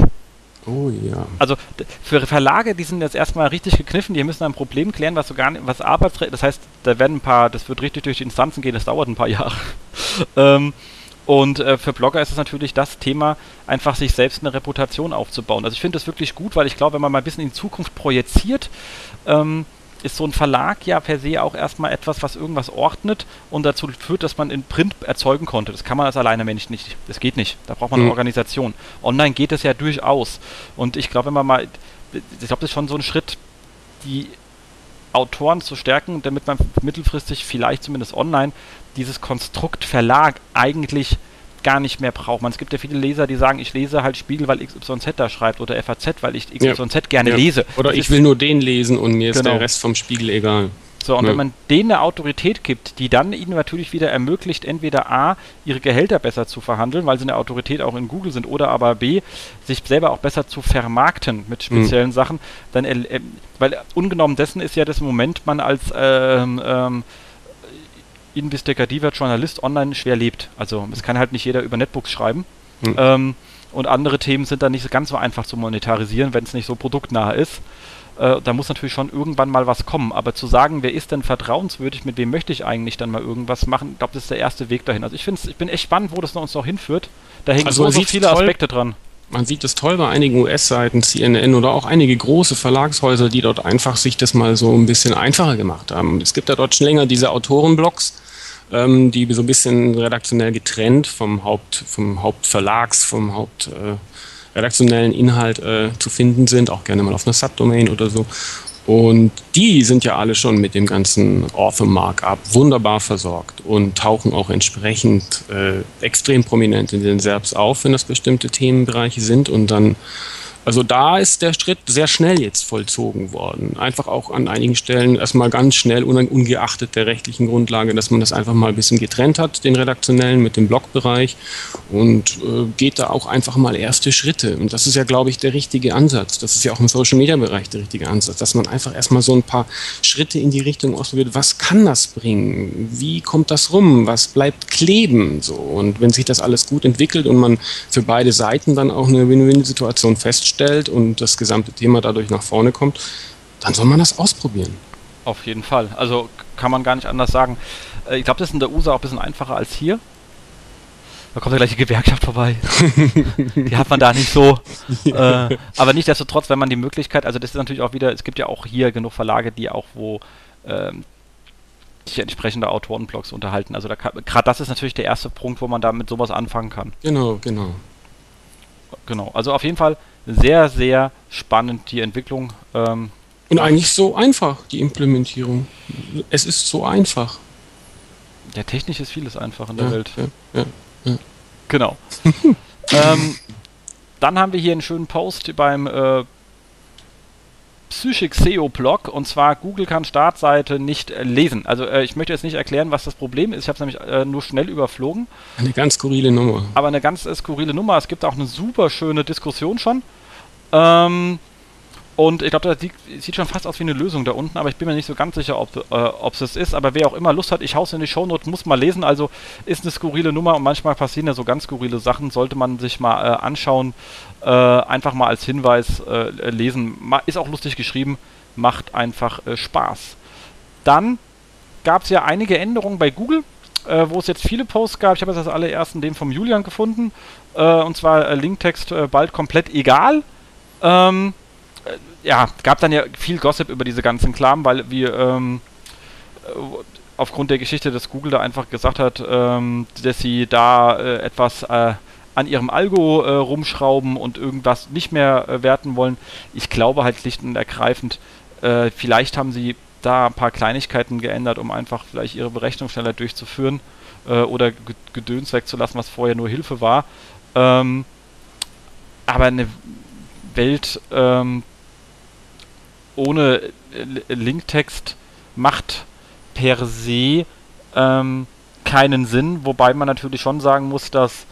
Oh ja. Also für Verlage, die sind jetzt erstmal richtig gekniffen, die müssen ein Problem klären, was so gar nicht, was Arbeitsrecht, das heißt, da werden ein paar, das wird richtig durch die Instanzen gehen, das dauert ein paar Jahre. <laughs> ähm, und äh, für Blogger ist es natürlich das Thema, einfach sich selbst eine Reputation aufzubauen. Also ich finde das wirklich gut, weil ich glaube, wenn man mal ein bisschen in die Zukunft projiziert, ähm, ist so ein Verlag ja per se auch erstmal etwas, was irgendwas ordnet und dazu führt, dass man in Print erzeugen konnte. Das kann man als alleine Mensch nicht. Das geht nicht. Da braucht man eine mhm. Organisation. Online geht es ja durchaus. Und ich glaube, wenn man mal, ich glaube, das ist schon so ein Schritt, die Autoren zu stärken, damit man mittelfristig vielleicht zumindest online dieses Konstrukt Verlag eigentlich gar nicht mehr braucht man. Es gibt ja viele Leser, die sagen, ich lese halt Spiegel, weil XYZ da schreibt oder FAZ, weil ich XYZ ja. gerne ja. lese. Oder das ich will nur den lesen und mir genau. ist der Rest vom Spiegel egal. So, und ja. wenn man denen eine Autorität gibt, die dann ihnen natürlich wieder ermöglicht, entweder A, ihre Gehälter besser zu verhandeln, weil sie eine Autorität auch in Google sind, oder aber B, sich selber auch besser zu vermarkten mit speziellen mhm. Sachen, dann, äh, weil ungenommen dessen ist ja das Moment, man als ähm, ähm, investigativer Journalist online schwer lebt. Also es kann halt nicht jeder über Netbooks schreiben. Mhm. Ähm, und andere Themen sind dann nicht ganz so einfach zu monetarisieren, wenn es nicht so produktnah ist. Äh, da muss natürlich schon irgendwann mal was kommen. Aber zu sagen, wer ist denn vertrauenswürdig, mit wem möchte ich eigentlich dann mal irgendwas machen, ich glaube, das ist der erste Weg dahin. Also ich finde ich bin echt spannend, wo das uns noch hinführt. Da hängen also so, so viele toll, Aspekte dran. Man sieht es toll bei einigen US-Seiten, CNN oder auch einige große Verlagshäuser, die dort einfach sich das mal so ein bisschen einfacher gemacht haben. Es gibt ja dort schon länger diese Autorenblogs, ähm, die so ein bisschen redaktionell getrennt vom Haupt, vom Hauptverlags, vom Haupt äh, redaktionellen Inhalt äh, zu finden sind, auch gerne mal auf einer Subdomain oder so. Und die sind ja alle schon mit dem ganzen Author Markup wunderbar versorgt und tauchen auch entsprechend äh, extrem prominent in den Serbs auf, wenn das bestimmte Themenbereiche sind. Und dann also da ist der Schritt sehr schnell jetzt vollzogen worden. Einfach auch an einigen Stellen erstmal ganz schnell, ungeachtet der rechtlichen Grundlage, dass man das einfach mal ein bisschen getrennt hat, den redaktionellen mit dem Blogbereich und äh, geht da auch einfach mal erste Schritte. Und das ist ja, glaube ich, der richtige Ansatz. Das ist ja auch im Social-Media-Bereich der richtige Ansatz, dass man einfach erstmal so ein paar Schritte in die Richtung ausprobiert. Was kann das bringen? Wie kommt das rum? Was bleibt kleben? So. Und wenn sich das alles gut entwickelt und man für beide Seiten dann auch eine Win-Win-Situation feststellt, stellt und das gesamte Thema dadurch nach vorne kommt, dann soll man das ausprobieren. Auf jeden Fall. Also kann man gar nicht anders sagen. Äh, ich glaube, das ist in der USA auch ein bisschen einfacher als hier. Da kommt ja gleich die Gewerkschaft vorbei. <laughs> die hat man da nicht so. Äh, aber nichtsdestotrotz, wenn man die Möglichkeit, also das ist natürlich auch wieder, es gibt ja auch hier genug Verlage, die auch wo ähm, sich entsprechende Autorenblogs unterhalten. Also gerade das ist natürlich der erste Punkt, wo man da mit sowas anfangen kann. Genau, genau. Genau. Also auf jeden Fall sehr, sehr spannend, die Entwicklung. Ähm, und eigentlich so einfach, die Implementierung. Es ist so einfach. Ja, technisch ist vieles einfach in der ja, Welt. Ja, ja, genau. <laughs> ähm, dann haben wir hier einen schönen Post beim äh, Psychic SEO Blog und zwar Google kann Startseite nicht äh, lesen. Also äh, ich möchte jetzt nicht erklären, was das Problem ist. Ich habe es nämlich äh, nur schnell überflogen. Eine ganz skurrile Nummer. Aber eine ganz äh, skurrile Nummer. Es gibt auch eine super schöne Diskussion schon. Ähm, und ich glaube, das sieht, schon fast aus wie eine Lösung da unten, aber ich bin mir nicht so ganz sicher, ob es das ist. Aber wer auch immer Lust hat, ich hau's in die Shownote, muss mal lesen. Also ist eine skurrile Nummer und manchmal passieren ja so ganz skurrile Sachen. Sollte man sich mal äh, anschauen. Äh, einfach mal als Hinweis äh, lesen. Ist auch lustig geschrieben. Macht einfach äh, Spaß. Dann gab es ja einige Änderungen bei Google. Äh, wo es jetzt viele Posts gab. Ich habe jetzt als allerersten den vom Julian gefunden. Äh, und zwar Linktext bald komplett egal. Ähm, äh, ja, gab dann ja viel Gossip über diese ganzen Klamen, weil wir ähm, äh, aufgrund der Geschichte, dass Google da einfach gesagt hat, ähm, dass sie da äh, etwas äh, an ihrem Algo äh, rumschrauben und irgendwas nicht mehr äh, werten wollen. Ich glaube halt schlicht und ergreifend, vielleicht haben sie da ein paar Kleinigkeiten geändert, um einfach vielleicht ihre Berechnung schneller durchzuführen oder Gedöns wegzulassen, was vorher nur Hilfe war. Ähm, aber eine Welt ähm, ohne Linktext macht per se ähm, keinen Sinn, wobei man natürlich schon sagen muss, dass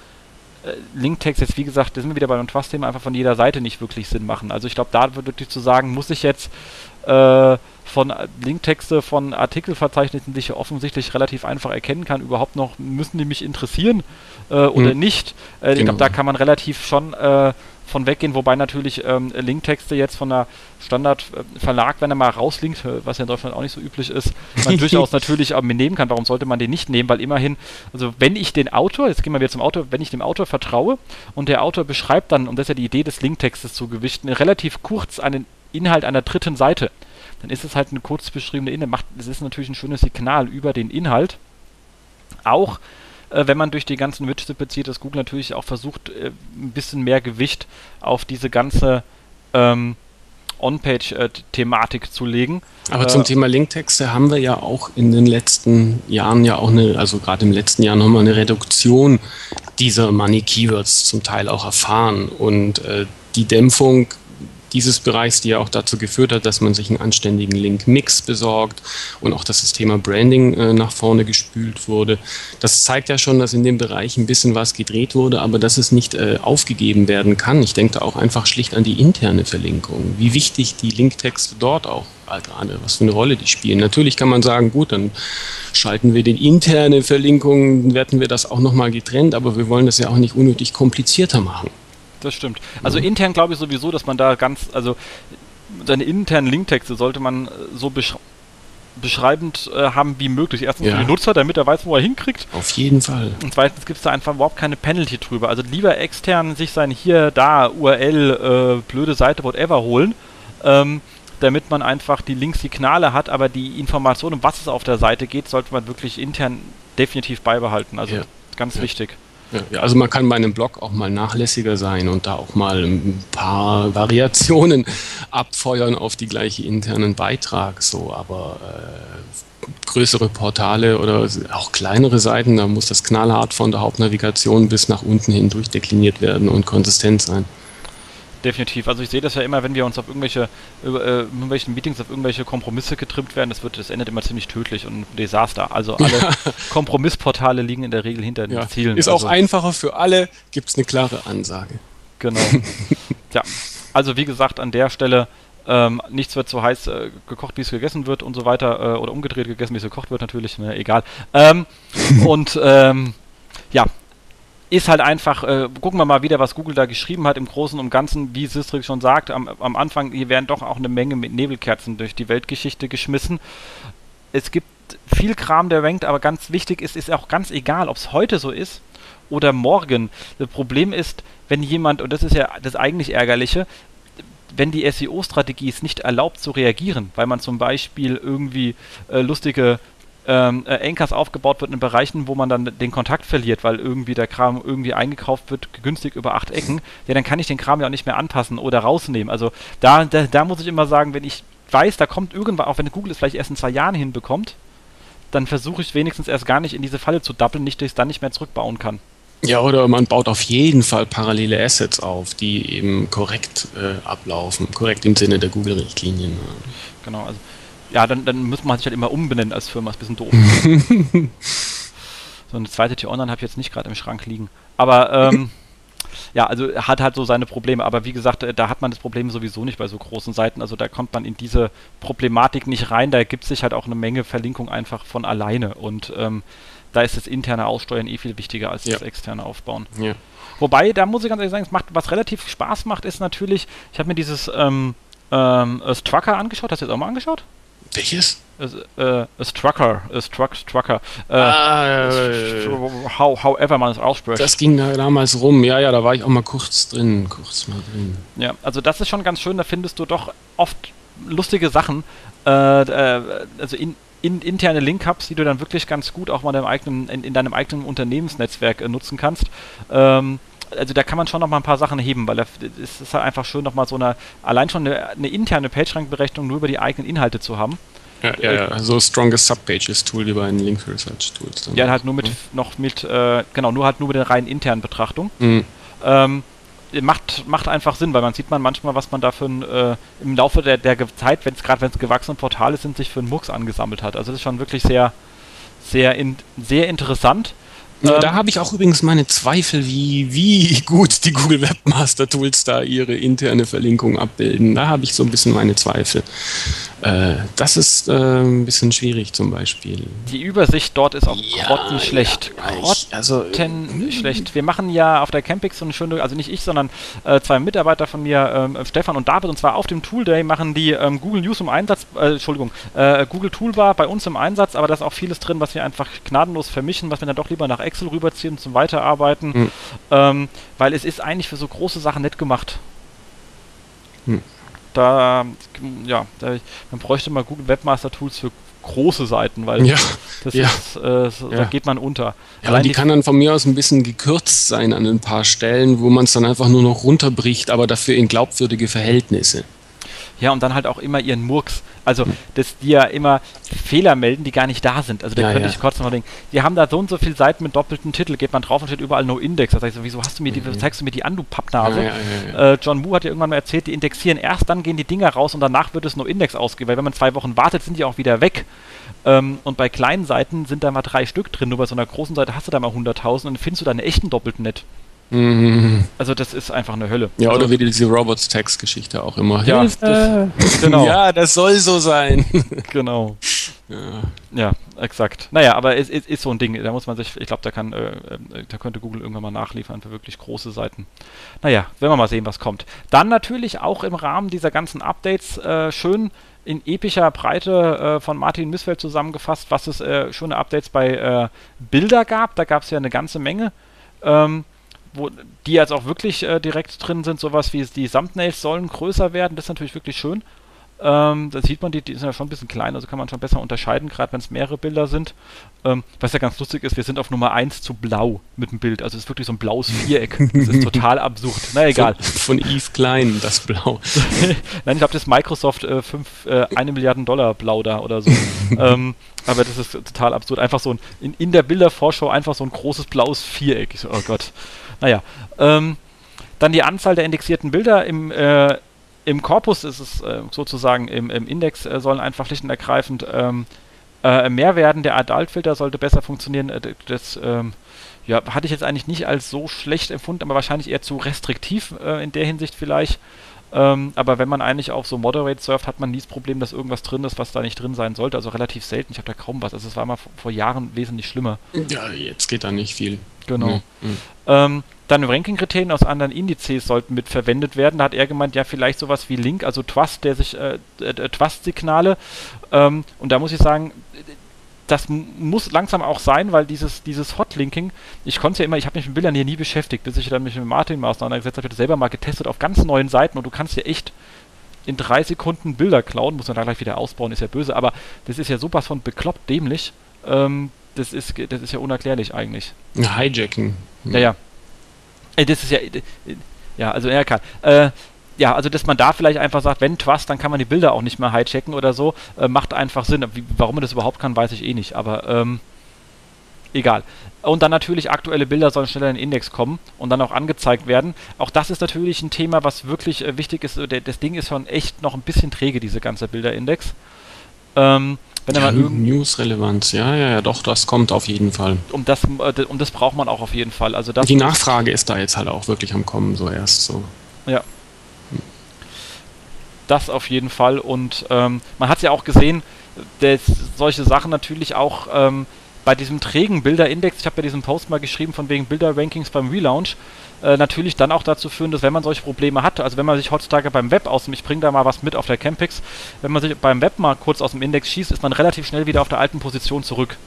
äh, Linktext jetzt, wie gesagt, das sind wir wieder bei einem Trust-Thema, einfach von jeder Seite nicht wirklich Sinn machen. Also ich glaube, da wird wirklich zu sagen, muss ich jetzt äh, von Linktexte von Artikelverzeichnissen, die ich offensichtlich relativ einfach erkennen kann, überhaupt noch, müssen die mich interessieren äh, oder hm. nicht? Äh, genau. Ich glaube, da kann man relativ schon äh, von weggehen, wobei natürlich ähm, Linktexte jetzt von der Standardverlag, wenn er mal rauslinkt, äh, was ja in Deutschland auch nicht so üblich ist, man <laughs> durchaus natürlich auch nehmen kann. Warum sollte man den nicht nehmen? Weil immerhin, also wenn ich den Autor, jetzt gehen wir wieder zum Autor, wenn ich dem Autor vertraue und der Autor beschreibt dann, und das ist ja die Idee des Linktextes zu gewichten, relativ kurz einen Inhalt einer dritten Seite, dann ist es halt eine kurz beschriebene Inhalt. Es ist natürlich ein schönes Signal über den Inhalt. Auch äh, wenn man durch die ganzen Widgets bezieht, dass Google natürlich auch versucht, äh, ein bisschen mehr Gewicht auf diese ganze ähm, On-Page-Thematik zu legen. Aber äh, zum Thema Linktexte haben wir ja auch in den letzten Jahren ja auch eine, also gerade im letzten Jahr nochmal eine Reduktion dieser Money Keywords zum Teil auch erfahren. Und äh, die Dämpfung dieses Bereichs, die ja auch dazu geführt hat, dass man sich einen anständigen Link-Mix besorgt und auch, dass das Thema Branding äh, nach vorne gespült wurde. Das zeigt ja schon, dass in dem Bereich ein bisschen was gedreht wurde, aber dass es nicht äh, aufgegeben werden kann. Ich denke da auch einfach schlicht an die interne Verlinkung. Wie wichtig die Linktexte dort auch gerade, was für eine Rolle die spielen. Natürlich kann man sagen, gut, dann schalten wir die interne Verlinkung, werten wir das auch nochmal getrennt, aber wir wollen das ja auch nicht unnötig komplizierter machen. Das stimmt. Also mhm. intern glaube ich sowieso, dass man da ganz, also seine internen Linktexte sollte man so besch beschreibend äh, haben wie möglich. Erstens ja. für den Nutzer, damit er weiß, wo er hinkriegt. Auf jeden Fall. Und zweitens gibt es da einfach überhaupt keine Penalty drüber. Also lieber extern sich sein hier, da, URL, äh, blöde Seite, whatever holen. Ähm, damit man einfach die Linksignale hat, aber die Information, um was es auf der Seite geht, sollte man wirklich intern definitiv beibehalten. Also ja. ganz ja. wichtig. Ja, also man kann bei einem Blog auch mal nachlässiger sein und da auch mal ein paar Variationen abfeuern auf die gleiche internen Beitrag. So, aber äh, größere Portale oder auch kleinere Seiten, da muss das knallhart von der Hauptnavigation bis nach unten hin durchdekliniert werden und konsistent sein. Definitiv. Also ich sehe das ja immer, wenn wir uns auf irgendwelche, äh, irgendwelchen Meetings auf irgendwelche Kompromisse getrimmt werden, das wird, das endet immer ziemlich tödlich und ein Desaster. Also <laughs> alle Kompromissportale liegen in der Regel hinter den Zielen. Ist also, auch einfacher für alle, gibt es eine klare Ansage. Genau. <laughs> ja. Also wie gesagt, an der Stelle ähm, nichts wird so heiß äh, gekocht, wie es gegessen wird und so weiter, äh, oder umgedreht gegessen, wie es gekocht wird, natürlich, ne, egal. Ähm, <laughs> und ähm, ja, ist halt einfach, äh, gucken wir mal wieder, was Google da geschrieben hat im Großen und Ganzen, wie Sistrix schon sagt, am, am Anfang, hier werden doch auch eine Menge mit Nebelkerzen durch die Weltgeschichte geschmissen. Es gibt viel Kram, der rankt, aber ganz wichtig ist, ist auch ganz egal, ob es heute so ist oder morgen. Das Problem ist, wenn jemand, und das ist ja das eigentlich Ärgerliche, wenn die SEO-Strategie es nicht erlaubt zu reagieren, weil man zum Beispiel irgendwie äh, lustige ähm, äh, Anchors aufgebaut wird in Bereichen, wo man dann den Kontakt verliert, weil irgendwie der Kram irgendwie eingekauft wird, günstig über acht Ecken, ja, dann kann ich den Kram ja auch nicht mehr anpassen oder rausnehmen. Also da, da, da muss ich immer sagen, wenn ich weiß, da kommt irgendwann, auch wenn Google es vielleicht erst in zwei Jahren hinbekommt, dann versuche ich wenigstens erst gar nicht in diese Falle zu doppeln, nicht, dass ich es dann nicht mehr zurückbauen kann. Ja, oder man baut auf jeden Fall parallele Assets auf, die eben korrekt äh, ablaufen, korrekt im Sinne der Google-Richtlinien. Genau, also ja, dann, dann muss man sich halt immer umbenennen als Firma, ist ein bisschen doof. <laughs> so eine zweite T-Online habe ich jetzt nicht gerade im Schrank liegen. Aber ähm, ja, also hat halt so seine Probleme. Aber wie gesagt, äh, da hat man das Problem sowieso nicht bei so großen Seiten. Also da kommt man in diese Problematik nicht rein. Da gibt es sich halt auch eine Menge Verlinkung einfach von alleine. Und ähm, da ist das interne Aussteuern eh viel wichtiger als ja. das externe Aufbauen. Ja. Wobei, da muss ich ganz ehrlich sagen, es macht, was relativ Spaß macht, ist natürlich, ich habe mir dieses ähm, ähm, Strucker angeschaut. Hast du das auch mal angeschaut? Welches? Äh, a Strucker, a Struck, Strucker. Äh, ah, how, however man es ausspricht. Das ging da damals rum, ja, ja, da war ich auch mal kurz drin, kurz mal drin. Ja, also das ist schon ganz schön, da findest du doch oft lustige Sachen. Äh, äh also in, in, interne Link-Hubs, die du dann wirklich ganz gut auch mal deinem eigenen, in, in deinem eigenen Unternehmensnetzwerk äh, nutzen kannst. Ähm, also da kann man schon noch mal ein paar Sachen heben, weil es ist halt einfach schön, noch mal so eine, allein schon eine, eine interne PageRank-Berechnung nur über die eigenen Inhalte zu haben. Ja, ja, ja. so Strongest Subpages Tool wie bei den Link Research Tools. ja, halt nur mit, ja. noch mit, äh, genau, nur halt nur mit der reinen internen Betrachtung. Mhm. Ähm, macht, macht einfach Sinn, weil man sieht man manchmal, was man da für ein, äh, im Laufe der, der Zeit, wenn es gerade wenn es gewachsene Portale sind, sich für einen Mux angesammelt hat. Also das ist schon wirklich sehr, sehr, in, sehr interessant. Ja, ähm, da habe ich auch übrigens meine Zweifel, wie, wie gut die Google Webmaster Tools da ihre interne Verlinkung abbilden. Da habe ich so ein bisschen meine Zweifel. Äh, das ist äh, ein bisschen schwierig zum Beispiel. Die Übersicht dort ist auch ja, grottenschlecht. Ja, grottenschlecht. Also, Wir machen ja auf der Campix so eine schöne, also nicht ich, sondern äh, zwei Mitarbeiter von mir, ähm, Stefan und David, und zwar auf dem Tool Day machen die ähm, Google News im Einsatz, äh, Entschuldigung, äh, Google Toolbar bei uns im Einsatz, aber da ist auch vieles drin, was wir einfach gnadenlos vermischen, was wir dann doch lieber nach Excel rüberziehen zum Weiterarbeiten, mhm. ähm, weil es ist eigentlich für so große Sachen nett gemacht. Mhm da, ja, da, man bräuchte mal Google Webmaster Tools für große Seiten, weil ja, das ja, ist, äh, so, ja. da geht man unter. Ja, aber die, die kann dann von mir aus ein bisschen gekürzt sein an ein paar Stellen, wo man es dann einfach nur noch runterbricht, aber dafür in glaubwürdige Verhältnisse. Ja, und dann halt auch immer ihren Murks. Also, dass die ja immer Fehler melden, die gar nicht da sind. Also, da Ja, könnte ja. ich kurz noch denken, die haben da so und so viele Seiten mit doppelten Titel, geht man drauf und steht überall No Index. Da sag ich so, wieso hast du mir die, zeigst du mir die an, du Pappnase? Mhm. Ja. Äh, John Moo hat ja irgendwann mal erzählt, die indexieren erst, dann gehen die Dinger raus und danach wird es No Index ausgegeben, weil wenn man zwei Wochen wartet, sind die auch wieder weg. Ähm, und bei kleinen Seiten sind da mal drei Stück drin, nur bei so einer großen Seite hast du da mal 100.000 und dann findest du da einen echten doppelten nicht. Mhm. Also, das ist einfach eine Hölle. Ja, also, oder wie diese Robots-Text-Geschichte auch immer. Ja, Hilfe! <laughs> genau. Ja, das soll so sein. <laughs> Genau. ja. Ja, exakt. Naja, aber es ist, ist so ein Ding, da muss man sich, ich glaube, da kann, äh, äh, da könnte Google irgendwann mal nachliefern für wirklich große Seiten. Naja, werden wir mal sehen, was kommt. Dann natürlich auch im Rahmen dieser ganzen Updates äh, schön in epischer Breite äh, von Martin Missfeld zusammengefasst, was es äh, schöne Updates bei äh, Bilder gab. Da gab es ja eine ganze Menge. Ähm, wo die jetzt auch wirklich äh, direkt drin sind, sowas wie die Thumbnails sollen größer werden, das ist natürlich wirklich schön. Ähm, da sieht man, die, die sind ja schon ein bisschen klein, also kann man schon besser unterscheiden, gerade wenn es mehrere Bilder sind. Ähm, was ja ganz lustig ist, wir sind auf Nummer 1 zu blau mit dem Bild. Also es ist wirklich so ein blaues Viereck. Das ist <laughs> total absurd. Na egal. Von, von Eve Klein, das Blau. <laughs> Nein, ich glaube, das ist Microsoft äh, fünf, äh, eine Milliarden Dollar blau da oder so. <laughs> ähm, aber das ist total absurd. Einfach so ein, in, in der Bildervorschau einfach so ein großes blaues Viereck. Ich so, oh Gott. Naja. Ähm, dann die Anzahl der indexierten Bilder im, äh, im Korpus ist es äh, sozusagen im, im Index äh, sollen einfach schlicht und ergreifend ähm, äh, mehr werden. Der Adult-Filter sollte besser funktionieren. Äh, das ähm, ja, hatte ich jetzt eigentlich nicht als so schlecht empfunden, aber wahrscheinlich eher zu restriktiv äh, in der Hinsicht vielleicht. Ähm, aber wenn man eigentlich auf so Moderate surft, hat man nie das Problem, dass irgendwas drin ist, was da nicht drin sein sollte. Also relativ selten. Ich habe da kaum was. Also es war mal vor Jahren wesentlich schlimmer. Ja, jetzt geht da nicht viel. Genau. Mhm. Ähm, dann Ranking-Kriterien aus anderen Indizes sollten mit verwendet werden. Da hat er gemeint, ja, vielleicht sowas wie Link, also Trust, der sich, äh, äh, Trust-Signale. Ähm, und da muss ich sagen, das muss langsam auch sein, weil dieses, dieses Hotlinking, ich konnte ja immer, ich habe mich mit Bildern hier nie beschäftigt, bis ich dann mich mit Martin mal auseinandergesetzt habe, ich das selber mal getestet auf ganz neuen Seiten und du kannst ja echt in drei Sekunden Bilder klauen, muss man da gleich wieder ausbauen, ist ja böse, aber das ist ja sowas von bekloppt dämlich. Ähm, das ist, das ist ja unerklärlich eigentlich. Ja, Hijacking. Ja, ja. Äh, Das ist ja. äh, Ja, also ja, klar. Äh, ja, also dass man da vielleicht einfach sagt, wenn Trust, dann kann man die Bilder auch nicht mehr hijacken oder so. Äh, macht einfach Sinn. Wie, warum man das überhaupt kann, weiß ich eh nicht. Aber ähm, egal. Und dann natürlich aktuelle Bilder sollen schneller in den Index kommen und dann auch angezeigt werden. Auch das ist natürlich ein Thema, was wirklich äh, wichtig ist. Das Ding ist schon echt noch ein bisschen träge, diese ganze Bilderindex. Ähm, wenn Ja, News-Relevanz, ja, ja, ja, doch, das kommt auf jeden Fall. um das, äh, um das braucht man auch auf jeden Fall. Also Die Nachfrage ist da jetzt halt auch wirklich am Kommen, so erst so. Das auf jeden Fall. Und ähm, man hat es ja auch gesehen, dass solche Sachen natürlich auch ähm, bei diesem trägen Bilderindex, ich habe ja diesen Post mal geschrieben von wegen Bilder-Rankings beim Relaunch, äh, natürlich dann auch dazu führen, dass wenn man solche Probleme hat, also wenn man sich heutzutage beim Web aus dem, ich bringe da mal was mit auf der Campix, wenn man sich beim Web mal kurz aus dem Index schießt, ist man relativ schnell wieder auf der alten Position zurück.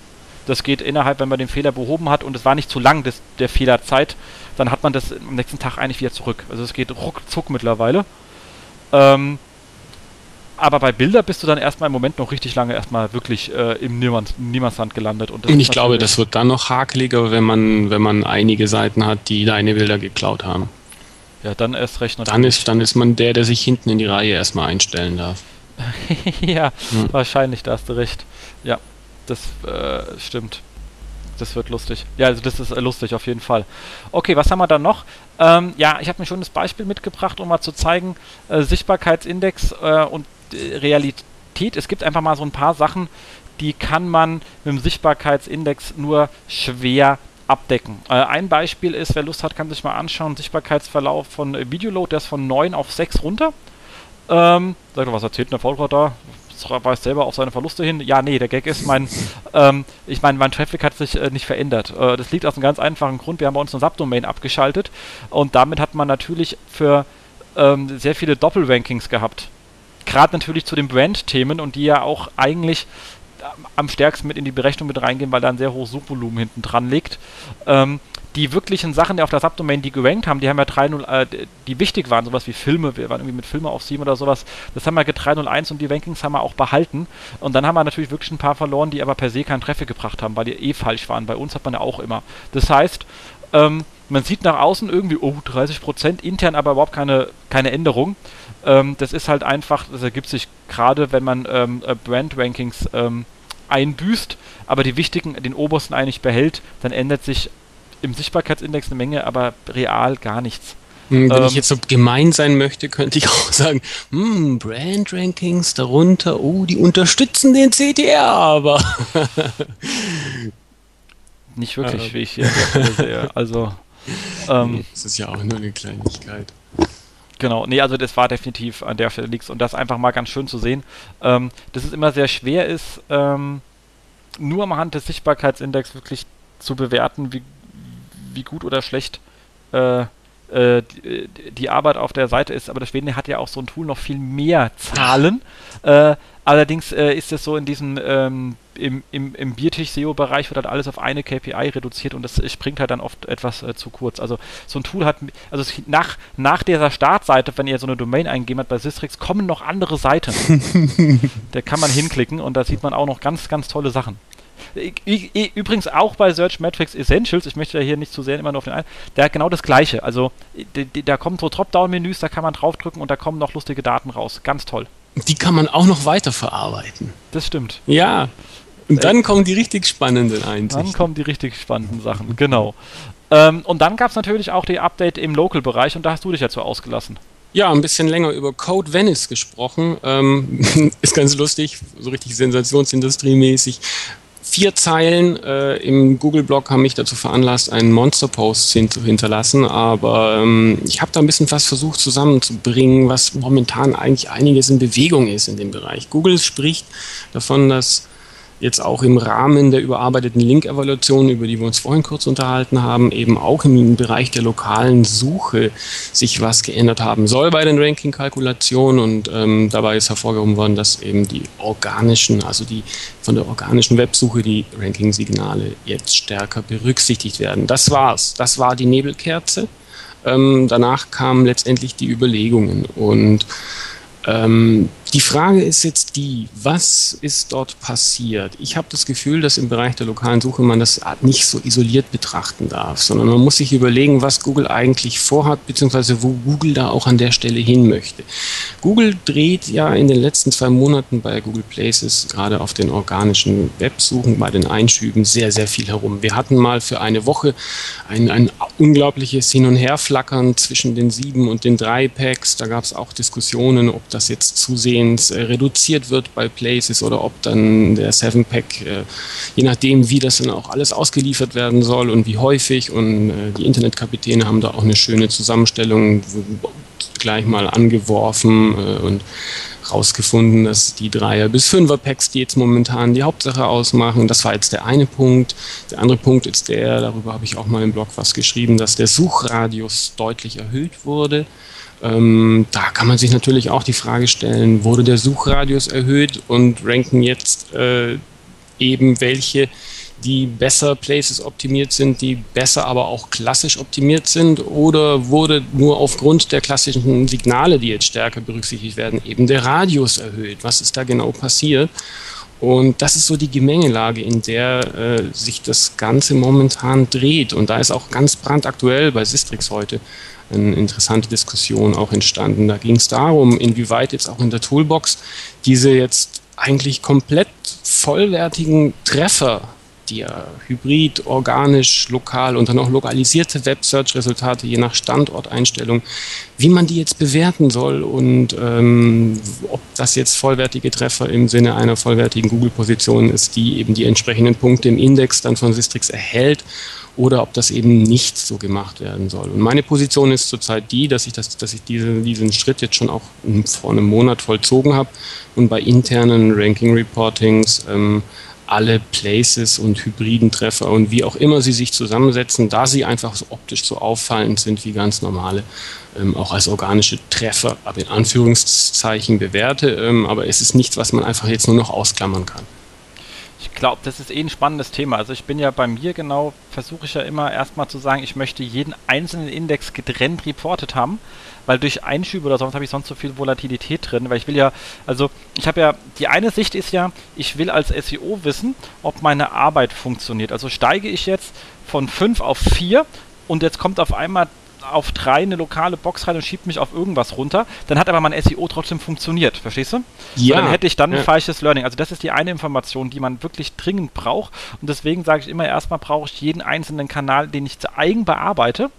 Das geht innerhalb, wenn man den Fehler behoben hat und es war nicht zu lang, das, der Fehlerzeit, dann hat man das am nächsten Tag eigentlich wieder zurück. Also es geht ruckzuck mittlerweile. Ähm, aber bei Bilder bist du dann erstmal im Moment noch richtig lange erstmal wirklich äh, im Niemands Niemandsland gelandet. Und, ich glaube, das wird dann noch hakeliger, wenn man, wenn man einige Seiten hat, die deine Bilder geklaut haben. Ja, dann erst recht Dann ist, dann ist man der, der sich hinten in die Reihe erstmal einstellen darf. <laughs> ja, Hm. wahrscheinlich, da hast du recht. Ja, das äh, stimmt. Das wird lustig. Ja, also das ist äh, lustig auf jeden Fall. Okay, was haben wir dann noch? Ähm, ja, ich habe mir schon das Beispiel mitgebracht, um mal zu zeigen, äh, Sichtbarkeitsindex äh, und Realität. Es gibt einfach mal so ein paar Sachen, die kann man mit dem Sichtbarkeitsindex nur schwer abdecken. Äh, ein Beispiel ist, wer Lust hat, kann sich mal anschauen, Sichtbarkeitsverlauf von äh, Videoload, der ist von 9 auf 6 runter. Ähm, sag doch, was erzählt denn der da? Weist selber auf seine Verluste hin. Ja, nee, der Gag ist, mein, ähm, ich meine, mein Traffic hat sich äh, nicht verändert. Äh, das liegt aus einem ganz einfachen Grund. Wir haben bei uns eine Subdomain abgeschaltet und damit hat man natürlich für ähm, sehr viele Doppelrankings gehabt. Gerade natürlich zu den Brand-Themen und die ja auch eigentlich ähm, am stärksten mit in die Berechnung mit reingehen, weil da ein sehr hohes Suchvolumen hinten dran liegt. Ähm, die wirklichen Sachen, die auf der Subdomain, die gerankt haben, die haben ja 3.0, äh, die wichtig waren, sowas wie Filme, wir waren irgendwie mit Filme auf 7 oder sowas, das haben wir 3.01 und die Rankings haben wir auch behalten. Und dann haben wir natürlich wirklich ein paar verloren, die aber per se keinen Traffic gebracht haben, weil die eh falsch waren. Bei uns hat man ja auch immer. Das heißt, ähm, man sieht nach außen irgendwie, oh, 30 Prozent, intern aber überhaupt keine, keine Änderung. Ähm, das ist halt einfach, das ergibt sich gerade, wenn man ähm, äh, Brand-Rankings ähm, einbüßt, aber die wichtigen, den obersten eigentlich behält, dann ändert sich im Sichtbarkeitsindex eine Menge, aber real gar nichts. Hm, wenn ähm, ich jetzt so gemein sein möchte, könnte ich <laughs> auch sagen, hm, Brand Rankings darunter, oh, die unterstützen den CTR, aber <laughs> nicht wirklich, äh, wie ich hier <laughs> sehe. Also ähm, das ist ja auch nur eine Kleinigkeit. Genau, nee, also das war definitiv an der Stelle nichts und das einfach mal ganz schön zu sehen, ähm, dass es immer sehr schwer ist, ähm, nur am Hand des Sichtbarkeitsindex wirklich zu bewerten, wie, wie gut oder schlecht äh, die, die, Arbeit auf der Seite ist, aber das WND hat ja auch so ein Tool noch viel mehr Zahlen. Äh, allerdings äh, ist es so in diesem ähm, im, im, im Biertisch-SEO-Bereich wird halt alles auf eine KPI reduziert und das springt halt dann oft etwas äh, zu kurz. Also so ein Tool hat, also nach, nach dieser Startseite, wenn ihr so eine Domain eingeben habt bei Systrix, kommen noch andere Seiten. <laughs> da kann man hinklicken und da sieht man auch noch ganz, ganz tolle Sachen. Übrigens auch bei Search Metrics Essentials, ich möchte ja hier nicht zu sehr immer nur auf den einen, der hat genau das gleiche. Also da kommen so Dropdown-Menüs, da kann man draufdrücken und da kommen noch lustige Daten raus. Ganz toll. Die kann man auch noch weiterverarbeiten. Das stimmt. Ja. Und dann kommen die richtig spannenden Einsichten. Dann kommen die richtig spannenden Sachen, genau. Ähm, und dann gab es natürlich auch die Update im Local-Bereich und da hast du dich ja zu ausgelassen. Ja, ein bisschen länger über Code Venice gesprochen. Ähm, <laughs> ist ganz lustig, so richtig sensationsindustriemäßig vier Zeilen äh, im Google-Blog haben mich dazu veranlasst, einen Monster-Post hin zu hinterlassen, aber ähm, ich habe da ein bisschen was versucht zusammenzubringen, was momentan eigentlich einiges in Bewegung ist in dem Bereich. Google spricht davon, dass jetzt auch im Rahmen der überarbeiteten Link-Evaluation, über die wir uns vorhin kurz unterhalten haben, eben auch im Bereich der lokalen Suche sich was geändert haben soll bei den Ranking-Kalkulationen und ähm, dabei ist hervorgehoben worden, dass eben die organischen, also die von der organischen Websuche die Ranking-Signale jetzt stärker berücksichtigt werden. Das war's. Das war die Nebelkerze. Ähm, danach kamen letztendlich die Überlegungen und ähm, die Frage ist jetzt die, was ist dort passiert? Ich habe das Gefühl, dass im Bereich der lokalen Suche man das nicht so isoliert betrachten darf, sondern man muss sich überlegen, was Google eigentlich vorhat, beziehungsweise wo Google da auch an der Stelle hin möchte. Google dreht ja in den letzten zwei Monaten bei Google Places gerade auf den organischen Websuchen, bei den Einschüben sehr, sehr viel herum. Wir hatten mal für eine Woche ein, ein unglaubliches Hin- und Herflackern zwischen den sieben und den drei Packs. Da gab es auch Diskussionen, ob das jetzt zusehen dahingehend äh, reduziert wird bei Places oder ob dann der 7-Pack, äh, je nachdem, wie das dann auch alles ausgeliefert werden soll und wie häufig. Und äh, die Internetkapitäne haben da auch eine schöne Zusammenstellung gleich mal angeworfen und rausgefunden, dass die Dreier- bis Fünfer-Packs, die jetzt momentan die Hauptsache ausmachen, das war jetzt der eine Punkt. Der andere Punkt ist der, darüber habe ich auch mal im Blog was geschrieben, dass der Suchradius deutlich erhöht wurde. Ähm, da kann man sich natürlich auch die Frage stellen, wurde der Suchradius erhöht und ranken jetzt äh, eben welche, die besser Places optimiert sind, die besser aber auch klassisch optimiert sind oder wurde nur aufgrund der klassischen Signale, die jetzt stärker berücksichtigt werden, eben der Radius erhöht? Was ist da genau passiert? Und das ist so die Gemengelage, in der äh, sich das Ganze momentan dreht. Und da ist auch ganz brandaktuell bei Sistrix heute eine interessante Diskussion auch entstanden. Da ging es darum, inwieweit jetzt auch in der Toolbox diese jetzt eigentlich komplett vollwertigen Treffer, die ja hybrid, organisch, lokal und dann auch lokalisierte Web-Search-Resultate je nach Standorteinstellung, wie man die jetzt bewerten soll und ähm, ob das jetzt vollwertige Treffer im Sinne einer vollwertigen Google-Position ist, die eben die entsprechenden Punkte im Index dann von Sistrix erhält oder ob das eben nicht so gemacht werden soll. Und meine Position ist zurzeit die, dass ich, das, dass ich diese, diesen Schritt jetzt schon auch vor einem Monat vollzogen habe und bei internen Ranking-Reportings ähm, alle Places und hybriden Treffer und wie auch immer sie sich zusammensetzen, da sie einfach so optisch so auffallend sind wie ganz normale, ähm, auch als organische Treffer, aber in Anführungszeichen bewerte. Ähm, aber es ist nichts, was man einfach jetzt nur noch ausklammern kann ich glaube, das ist eh ein spannendes Thema. Also ich bin ja bei mir genau, versuche ich ja immer erstmal zu sagen, ich möchte jeden einzelnen Index getrennt reportet haben, weil durch Einschübe oder sonst habe ich sonst so viel Volatilität drin, weil ich will ja, also ich habe ja, die eine Sicht ist ja, ich will als SEO wissen, ob meine Arbeit funktioniert. Also steige ich jetzt von 5 auf 4 und jetzt kommt auf einmal auf drei eine lokale Box rein und schiebt mich auf irgendwas runter, dann hat aber mein SEO trotzdem funktioniert, verstehst du? Ja. Und dann hätte ich dann ja. ein falsches Learning. Also das ist die eine Information, die man wirklich dringend braucht und deswegen sage ich immer, erstmal brauche ich jeden einzelnen Kanal, den ich zu eigen bearbeite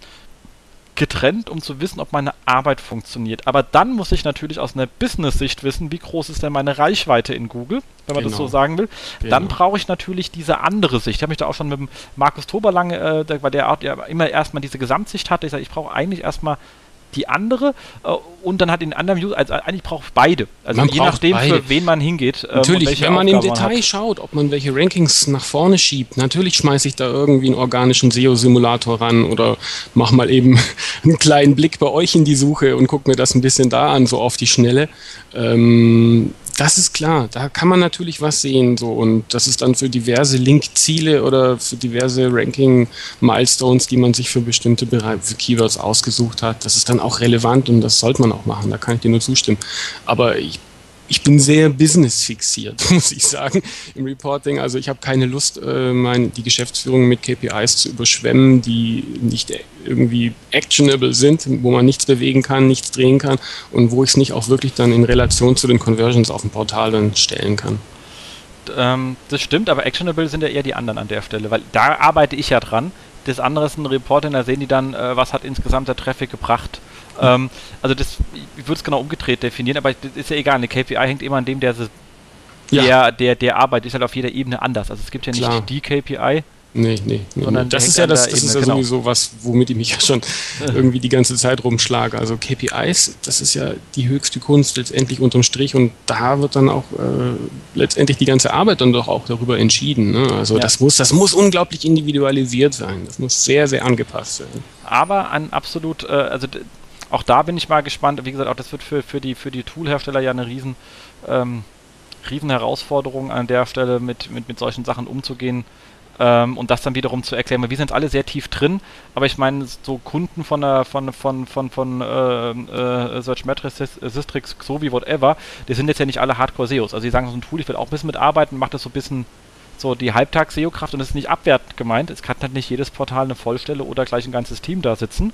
getrennt, um zu wissen, ob meine Arbeit funktioniert. Aber dann muss ich natürlich aus einer Business-Sicht wissen, wie groß ist denn meine Reichweite in Google, wenn man genau. das so genau. sagen will. Genau. Dann brauche ich natürlich diese andere Sicht. Ich habe mich da auch schon mit dem Markus Toberlang, äh, weil der auch, ja, immer erstmal diese Gesamtsicht hatte. Ich sage, ich brauche eigentlich erstmal die andere äh, und dann hat den anderen User, also eigentlich braucht beide. Also man je nachdem, beide. für wen man hingeht. Ähm, natürlich, wenn man Aufgaben im Detail schaut, ob man welche Rankings nach vorne schiebt, natürlich schmeiße ich da irgendwie einen organischen SEO-Simulator ran oder mach mal eben <laughs> einen kleinen Blick bei euch in die Suche und guck mir das ein bisschen da an, so auf die Schnelle. Ähm, das ist klar, da kann man natürlich was sehen so und das ist dann für diverse Link-Ziele oder für diverse Ranking-Milestones, die man sich für bestimmte für Keywords ausgesucht hat. Das ist dann auch relevant und das sollte man auch machen, da kann ich dir nur zustimmen. Aber ich ich bin sehr business fixiert, <laughs> muss ich sagen, im Reporting. Also ich habe keine Lust, äh, mein, die Geschäftsführung mit KPIs zu überschwemmen, die nicht irgendwie actionable sind, wo man nichts bewegen kann, nichts drehen kann und wo ich es nicht auch wirklich dann in Relation zu den Conversions auf dem Portal dann stellen kann. Ähm, das stimmt, aber actionable sind ja eher die anderen an der Stelle, weil da arbeite ich ja dran. Das andere ist ein Reporting, da sehen die dann, äh, was hat insgesamt der Traffic gebracht ähm, also das, ich würde es genau umgedreht definieren, aber das ist ja egal. Eine KPI hängt immer an dem, der, der, ja. der, der Arbeit ist halt auf jeder Ebene anders. Also es gibt ja nicht Klar. die KPI, Nee, nee, nee. Sondern das ist ja das, das ist ja genau. sowieso was, womit ich mich ja schon <laughs> irgendwie die ganze Zeit rumschlage. Also KPIs, das ist ja die höchste Kunst letztendlich unterm Strich und da wird dann auch äh, letztendlich die ganze Arbeit dann doch auch darüber entschieden. Ne? Also ja. das muss, das muss unglaublich individualisiert sein. Das muss sehr, sehr angepasst sein. Aber ein absolut, äh, also auch da bin ich mal gespannt. Wie gesagt, auch das wird für, für die, für die Tool-Hersteller ja eine riesen, ähm, riesen Herausforderung an der Stelle, mit, mit, mit solchen Sachen umzugehen ähm, und das dann wiederum zu erklären. Wir sind alle sehr tief drin, aber ich meine, so Kunden von der, von, von, von, von äh, äh, Search Metrics, Sistrix, so wie whatever, die sind jetzt ja nicht alle Hardcore-SEOs. Also die sagen so ein Tool, ich will auch ein bisschen mitarbeiten, macht das so ein bisschen so die Halbtags-SEO-Kraft und das ist nicht abwertend gemeint. Es kann halt nicht jedes Portal eine Vollstelle oder gleich ein ganzes Team da sitzen.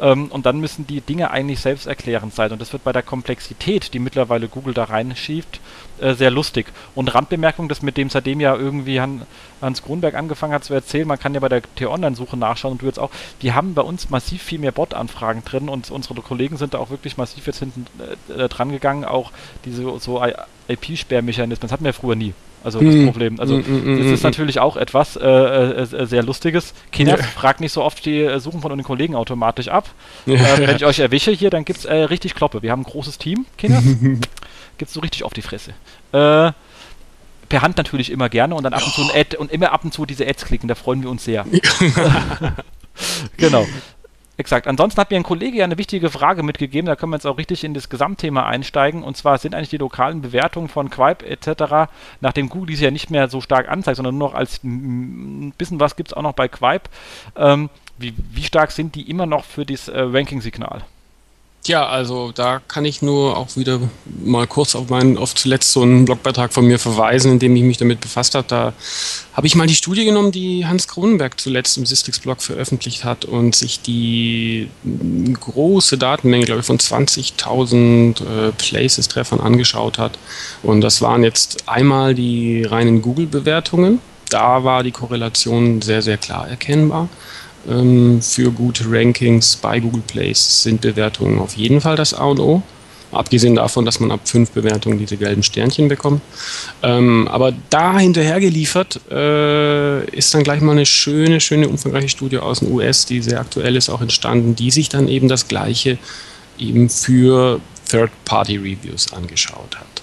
Ähm, und dann müssen die Dinge eigentlich selbsterklärend sein. Und das wird bei der Komplexität, die mittlerweile Google da reinschiebt, äh, sehr lustig. Und Randbemerkung, das mit dem seitdem ja irgendwie Han, Hans Grunberg angefangen hat zu erzählen, man kann ja bei der T-Online-Suche nachschauen und du jetzt auch, die haben bei uns massiv viel mehr Bot-Anfragen drin und unsere Kollegen sind da auch wirklich massiv jetzt hinten äh dran gegangen, auch diese so IP-Sperrmechanismen, das hatten wir früher nie. Also das hm. Problem. Also mm, mm, das ist natürlich auch etwas äh, äh, sehr Lustiges. Kinder ja. fragt nicht so oft die äh, Suchen von den Kollegen automatisch ab. Ja, ähm, wenn ich euch erwische hier, dann gibt es äh, richtig Kloppe. Wir haben ein großes Team, Kinder. <laughs> gibt es so richtig auf die Fresse. Äh, per Hand natürlich immer gerne und dann ab und zu ein Ad und immer ab und zu diese Ads klicken, da freuen wir uns sehr. <laughs> genau. Exakt. Ansonsten hat mir ein Kollege ja eine wichtige Frage mitgegeben, da können wir jetzt auch richtig in das Gesamtthema einsteigen. Und zwar sind eigentlich die lokalen Bewertungen von Quipe etc., nachdem Google diese ja nicht mehr so stark anzeigt, sondern nur noch als ein bisschen was gibt es auch noch bei Quipe. Ähm, wie, wie, stark sind die immer noch für das äh, Ranking-Signal? Ja, also da kann ich nur auch wieder mal kurz auf meinen oft zuletzt so einen Blogbeitrag von mir verweisen, in dem ich mich damit befasst habe. Da habe ich mal die Studie genommen, die Hans Kronenberg zuletzt im Systrix-Blog veröffentlicht hat und sich die große Datenmenge, glaube ich, von 20.000 äh, Places-Treffern angeschaut hat. Und das waren jetzt einmal die reinen Google-Bewertungen. Da war die Korrelation sehr, sehr klar erkennbar für gute Rankings bei Google Plays sind Bewertungen auf jeden Fall das A und O. Abgesehen davon, dass man ab fünf Bewertungen diese gelben Sternchen bekommt. Ähm, aber da hinterher geliefert äh, ist dann gleich mal eine schöne, schöne, umfangreiche Studie aus den US, die sehr aktuell ist, auch entstanden, die sich dann eben das Gleiche eben für Third-Party-Reviews angeschaut hat.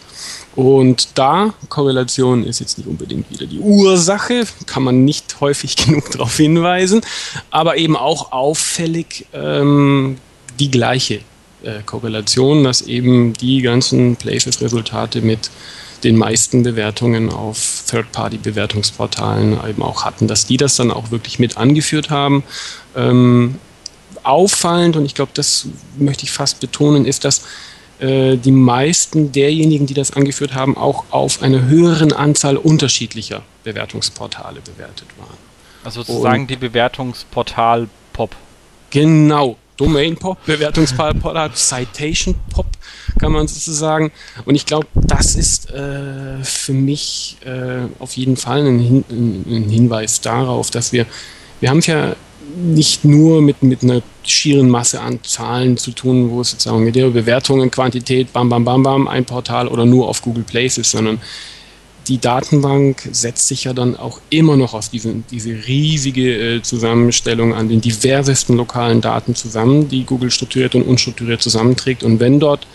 Und da, Korrelation ist jetzt nicht unbedingt wieder die Ursache, kann man nicht häufig <laughs> genug darauf hinweisen, aber eben auch auffällig ähm, die gleiche äh, Korrelation, dass eben die ganzen Places-Resultate mit den meisten Bewertungen auf Third-Party-Bewertungsportalen eben auch hatten, dass die das dann auch wirklich mit angeführt haben. Ähm, auffallend, und ich glaube, das möchte ich fast betonen, ist, dass äh, die meisten derjenigen, die das angeführt haben, auch auf einer höheren Anzahl unterschiedlicher Bewertungsportale bewertet waren. Also sozusagen Und die Bewertungsportal-Pop. Genau. Domain Pop, Bewertungsportal, Citation Pop, kann man sozusagen. Und ich glaube, das ist äh, für mich äh, auf jeden Fall ein, Hin ein, Hinweis darauf, dass wir, wir haben es ja nicht nur mit, mit einer schieren Masse an Zahlen zu tun, wo es sozusagen mit der Bewertungen, Quantität, bam, bam, bam, bam, ein Portal oder nur auf Google Places, sondern die Datenbank setzt sich ja dann auch immer noch aus diesen, diese riesige äh, Zusammenstellung an den diversesten lokalen Daten zusammen, die Google strukturiert und unstrukturiert zusammenträgt. Und wenn dort,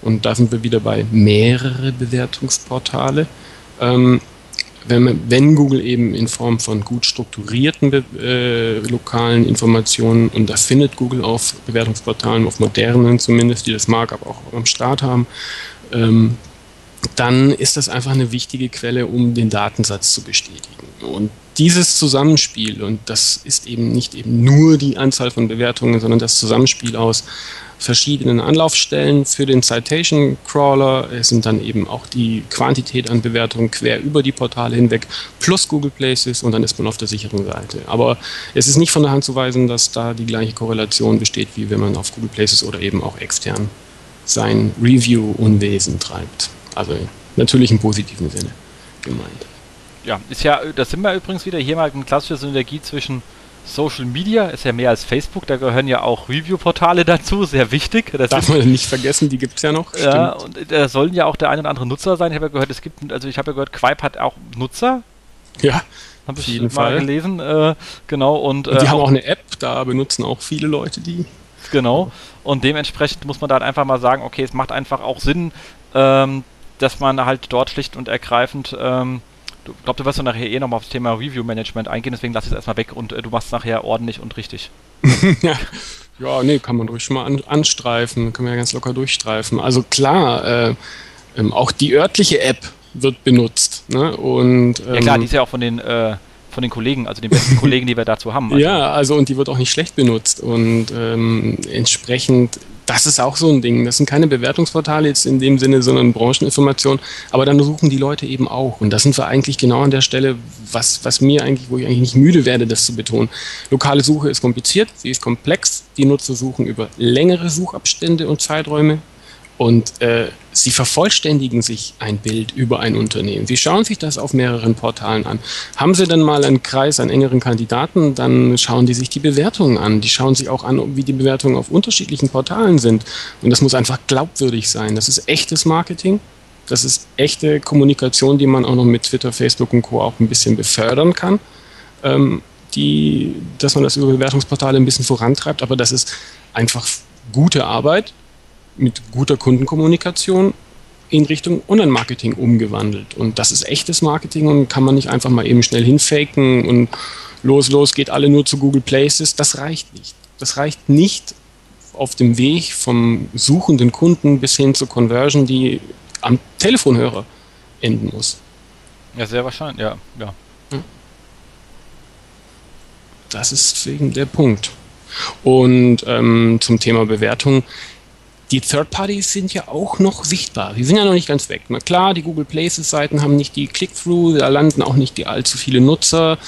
und da sind wir wieder bei mehrere Bewertungsportale, ähm, wenn, wenn, Google eben in Form von gut strukturierten äh, lokalen Informationen, und das findet Google auf Bewertungsportalen, auf modernen zumindest, die das Markup auch am Start haben, ähm, dann ist das einfach eine wichtige Quelle, um den Datensatz zu bestätigen. Und dieses Zusammenspiel, und das ist eben nicht eben nur die Anzahl von Bewertungen, sondern das Zusammenspiel aus verschiedenen Anlaufstellen für den Citation Crawler. Es sind dann eben auch die Quantität an Bewertungen quer über die Portale hinweg plus Google Places und dann ist man auf der sicheren Seite. Aber es ist nicht von der Hand zu weisen, dass da die gleiche Korrelation besteht, wie wenn man auf Google Places oder eben auch extern sein Review-Unwesen treibt. Also natürlich im positiven Sinne gemeint. Ja, ist ja, das sind wir übrigens wieder hier mal eine klassische Synergie zwischen Social Media, ist ja mehr als Facebook, da gehören ja auch Review-Portale dazu, sehr wichtig. Das Darf man nicht vergessen, die gibt es ja noch. Ja, Stimmt. und da sollen ja auch der ein oder andere Nutzer sein. Ich habe ja gehört, es gibt, also ich habe ja gehört, Quipe hat auch Nutzer. Ja. Habe ich mal Fall. gelesen, äh, genau. Und, und die äh, haben auch eine App, da benutzen auch viele Leute die. Genau. Und dementsprechend muss man da einfach mal sagen, okay, es macht einfach auch Sinn, ähm, dass man halt dort schlicht und ergreifend, ähm, du glaube, du wirst ja nachher eh nochmal auf das Thema Review Management eingehen, deswegen lass ich es erstmal weg und äh, du machst es nachher ordentlich und richtig. <laughs> ja. ja, nee, kann man ruhig schon mal an, anstreifen, können wir ja ganz locker durchstreifen. Also klar, äh, ähm, auch die örtliche App wird benutzt. Ne? Und, ähm, ja klar, ähm, die ist ja auch von den äh, von den Kollegen, also den besten Kollegen, die wir dazu haben. <laughs> Also. Ja, also und die wird auch nicht schlecht benutzt und ähm, entsprechend das ist auch so ein Ding. Das sind keine Bewertungsportale jetzt in dem Sinne, sondern Brancheninformationen. Aber dann suchen die Leute eben auch. Und das sind wir eigentlich genau an der Stelle, was, was mir eigentlich, wo ich eigentlich nicht müde werde, das zu betonen. Lokale Suche ist kompliziert, sie ist komplex. Die Nutzer suchen über längere Suchabstände und Zeiträume. Und äh, sie vervollständigen sich ein Bild über ein Unternehmen. Sie schauen sich das auf mehreren Portalen an. Haben Sie dann mal einen Kreis an engeren Kandidaten, dann schauen die sich die Bewertungen an. Die schauen sich auch an, wie die Bewertungen auf unterschiedlichen Portalen sind. Und das muss einfach glaubwürdig sein. Das ist echtes Marketing. Das ist echte Kommunikation, die man auch noch mit Twitter, Facebook und Co. auch ein bisschen befördern kann. Ähm, die, dass man das über Bewertungsportale ein bisschen vorantreibt, aber das ist einfach gute Arbeit, mit guter Kundenkommunikation in Richtung Online-Marketing umgewandelt. Und das ist echtes Marketing und kann man nicht einfach mal eben schnell hinfaken und los, los, geht alle nur zu Google Places. Das reicht nicht. Das reicht nicht auf dem Weg vom suchenden Kunden bis hin zur Conversion, die am Telefonhörer enden muss. Ja, sehr wahrscheinlich, ja. ja. Das ist wegen der Punkt. Und ähm, zum Thema Bewertung die Third-Parties sind ja auch noch sichtbar. Die sind ja noch nicht ganz weg. Na klar, die Google Places-Seiten haben nicht die Click-Through, da landen auch nicht die allzu viele Nutzer.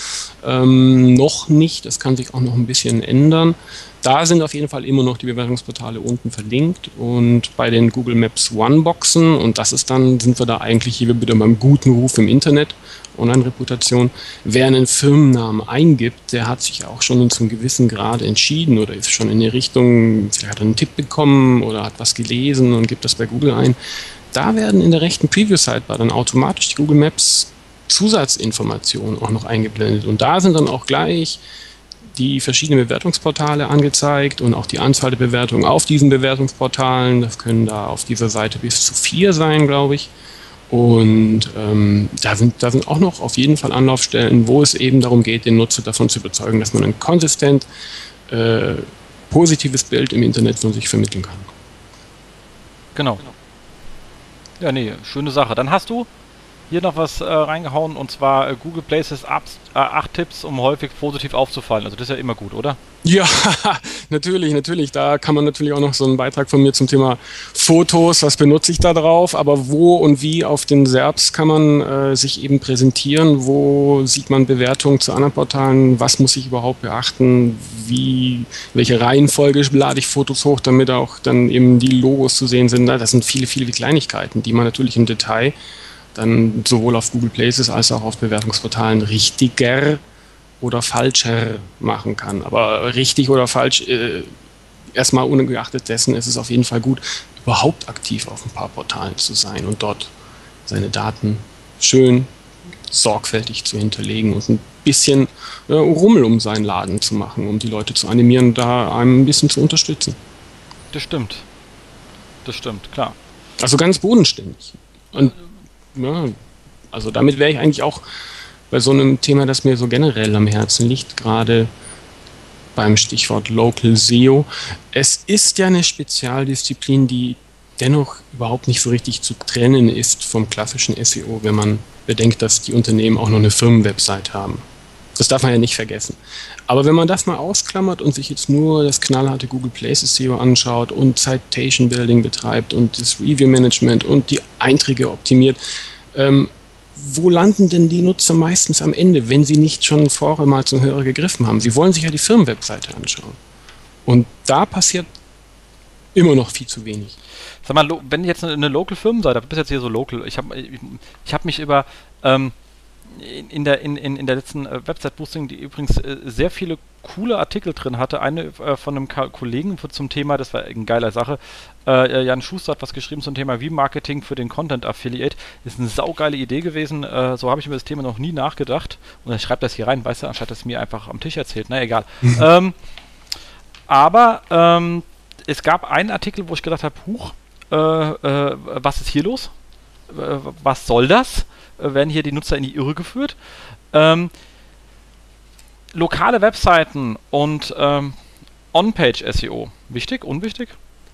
Ähm, noch nicht, das kann sich auch noch ein bisschen ändern. Da sind auf jeden Fall immer noch die Bewertungsportale unten verlinkt und bei den Google Maps One-Boxen, und das ist dann, sind wir da eigentlich hier wieder beim guten Ruf im Internet, Online-Reputation. Wer einen Firmennamen eingibt, der hat sich auch schon zum gewissen Grad entschieden oder ist schon in die Richtung, vielleicht hat er einen Tipp bekommen oder hat was gelesen und gibt das bei Google ein. Da werden in der rechten Preview-Sidebar dann automatisch die Google Maps Zusatzinformationen auch noch eingeblendet. Und da sind dann auch gleich die verschiedenen Bewertungsportale angezeigt und auch die Anzahl der Bewertungen auf diesen Bewertungsportalen. Das können da auf dieser Seite bis zu vier sein, glaube ich. Und ähm, da, sind, da sind auch noch auf jeden Fall Anlaufstellen, wo es eben darum geht, den Nutzer davon zu überzeugen, dass man ein konsistent äh, positives Bild im Internet von sich vermitteln kann. Genau. Ja, nee, schöne Sache. Dann hast du hier noch was äh, reingehauen und zwar äh, Google Places 8 äh, Tipps, um häufig positiv aufzufallen. Also das ist ja immer gut, oder? Ja, <laughs> natürlich, natürlich. Da kann man natürlich auch noch so einen Beitrag von mir zum Thema Fotos, was benutze ich da drauf, aber wo und wie auf den Serbs kann man äh, sich eben präsentieren, wo sieht man Bewertungen zu anderen Portalen, was muss ich überhaupt beachten, wie, welche Reihenfolge lade ich Fotos hoch, damit auch dann eben die Logos zu sehen sind. Das sind viele, viele Kleinigkeiten, die man natürlich im Detail dann sowohl auf Google Places als auch auf Bewertungsportalen richtiger oder falscher machen kann. Aber richtig oder falsch, äh, erstmal ungeachtet dessen ist es auf jeden Fall gut, überhaupt aktiv auf ein paar Portalen zu sein und dort seine Daten schön sorgfältig zu hinterlegen und ein bisschen äh, Rummel um seinen Laden zu machen, um die Leute zu animieren, da einem ein bisschen zu unterstützen. Das stimmt. Das stimmt, klar. Also ganz bodenständig. Und ja, also damit wäre ich eigentlich auch bei so einem Thema, das mir so generell am Herzen liegt, gerade beim Stichwort Local SEO. Es ist ja eine Spezialdisziplin, die dennoch überhaupt nicht so richtig zu trennen ist vom klassischen SEO, wenn man bedenkt, dass die Unternehmen auch noch eine Firmenwebsite haben. Das darf man ja nicht vergessen. Aber wenn man das mal ausklammert und sich jetzt nur das knallharte Google Places SEO anschaut und Citation Building betreibt und das Review Management und die Einträge optimiert, ähm, wo landen denn die Nutzer meistens am Ende, wenn sie nicht schon vorher mal zum Hörer gegriffen haben? Sie wollen sich ja die Firmenwebseite anschauen. Und da passiert immer noch viel zu wenig. Sag mal, wenn jetzt eine, Local-Firmenseite, du bist jetzt hier so local, ich habe ich, ich hab mich über ähm, in, in, der, in, in der letzten äh, Website-Boosting, die übrigens äh, sehr viele coole Artikel drin hatte. Eine äh, von einem Kollegen zum Thema, das war eine geile Sache. Äh, Jan Schuster hat was geschrieben zum Thema Wie-Marketing für den Content Affiliate. Ist eine saugeile Idee gewesen. Äh, so habe ich über das Thema noch nie nachgedacht. Und er schreibt das hier rein, weißt du, anstatt es mir einfach am Tisch erzählt. Na egal. <laughs> ähm, aber ähm, es gab einen Artikel, wo ich gedacht habe, huch, äh, äh, was ist hier los? was soll das? Werden hier die Nutzer in die Irre geführt. Ähm, lokale Webseiten und ähm, On-Page-SEO. Wichtig, unwichtig?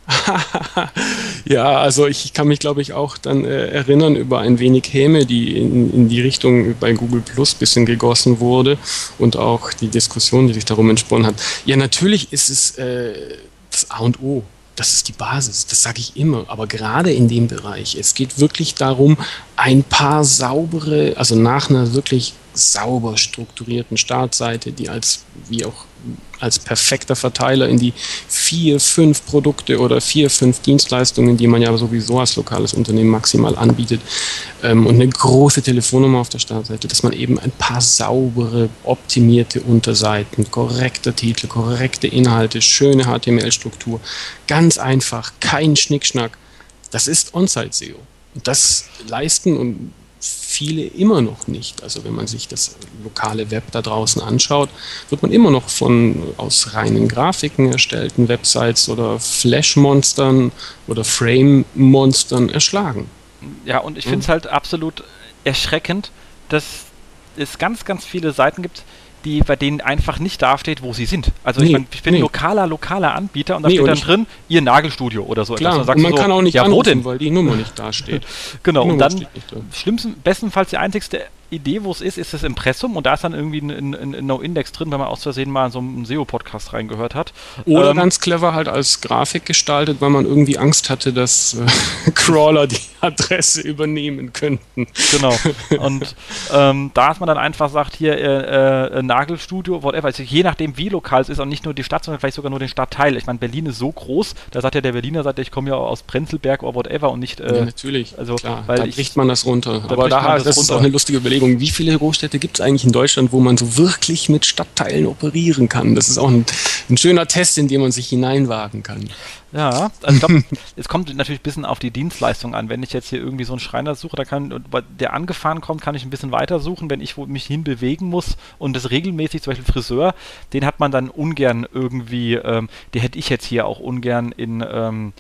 <laughs> ja, also ich kann mich, glaube ich, auch dann äh, erinnern über ein wenig Häme, die in, in die Richtung bei Google Plus ein bisschen gegossen wurde und auch die Diskussion, die sich darum entsponnen hat. Ja, natürlich ist es äh, das A und O das ist die Basis, das sage ich immer. Aber gerade in dem Bereich, es geht wirklich darum, ein paar saubere, also nach einer wirklich sauber strukturierten Startseite, die als, wie auch als perfekter Verteiler in die vier, fünf Produkte oder vier, fünf Dienstleistungen, die man ja sowieso als lokales Unternehmen maximal anbietet ähm, und eine große Telefonnummer auf der Startseite, dass man eben ein paar saubere, optimierte Unterseiten, korrekter Titel, korrekte Inhalte, schöne HTML-Struktur, ganz einfach, kein Schnickschnack. Das ist On-Site-SEO. Und das leisten und viele immer noch nicht. Also wenn man sich das lokale Web da draußen anschaut, wird man immer noch von aus reinen Grafiken erstellten Websites oder Flash-Monstern oder Frame-Monstern erschlagen. Ja, und ich finde es halt absolut erschreckend, dass es ganz, ganz viele Seiten gibt, die bei denen einfach nicht dasteht, wo sie sind. Also nee, ich, mein, ich bin nee. lokaler, lokaler Anbieter und da nee, steht dann drin, ihr Nagelstudio oder so. Klar, und, und man so, kann auch nicht ja, anrufen, weil die Nummer nicht <laughs> dasteht. genau, und dann schlimmsten, bestenfalls die einzigste Idee, wo es ist, ist das Impressum und da ist dann irgendwie ein, ein, ein No-Index drin, wenn man aus Versehen mal in so einen SEO-Podcast reingehört hat. Oder ähm, ganz clever halt als Grafik gestaltet, weil man irgendwie Angst hatte, dass äh, <laughs> Crawler die <laughs> Adresse übernehmen könnten. Genau. Und ähm, da ist man dann einfach sagt, hier äh, äh, Nagelstudio, whatever. Also je nachdem, wie lokal es ist und nicht nur die Stadt, sondern vielleicht sogar nur den Stadtteil. Ich meine, Berlin ist so groß, da sagt ja der Berliner, sagt, ich komme ja aus Prenzlberg oder whatever und nicht. Äh, ja, natürlich. Also, Klar, weil da bricht man das runter. Aber da, das, das ist auch eine lustige Überlegung wie viele Großstädte gibt es eigentlich in Deutschland, wo man so wirklich mit Stadtteilen operieren kann? Das ist auch ein, ein schöner Test, in den man sich hineinwagen kann. Ja, also ich glaube, <laughs> es kommt natürlich ein bisschen auf die Dienstleistung an. Wenn ich jetzt hier irgendwie so einen Schreiner suche, da kann, der angefahren kommt, kann ich ein bisschen weiter suchen. Wenn ich mich hinbewegen muss und das regelmäßig, zum Beispiel Friseur, den hat man dann ungern irgendwie, ähm, den hätte ich jetzt hier auch ungern in, ähm,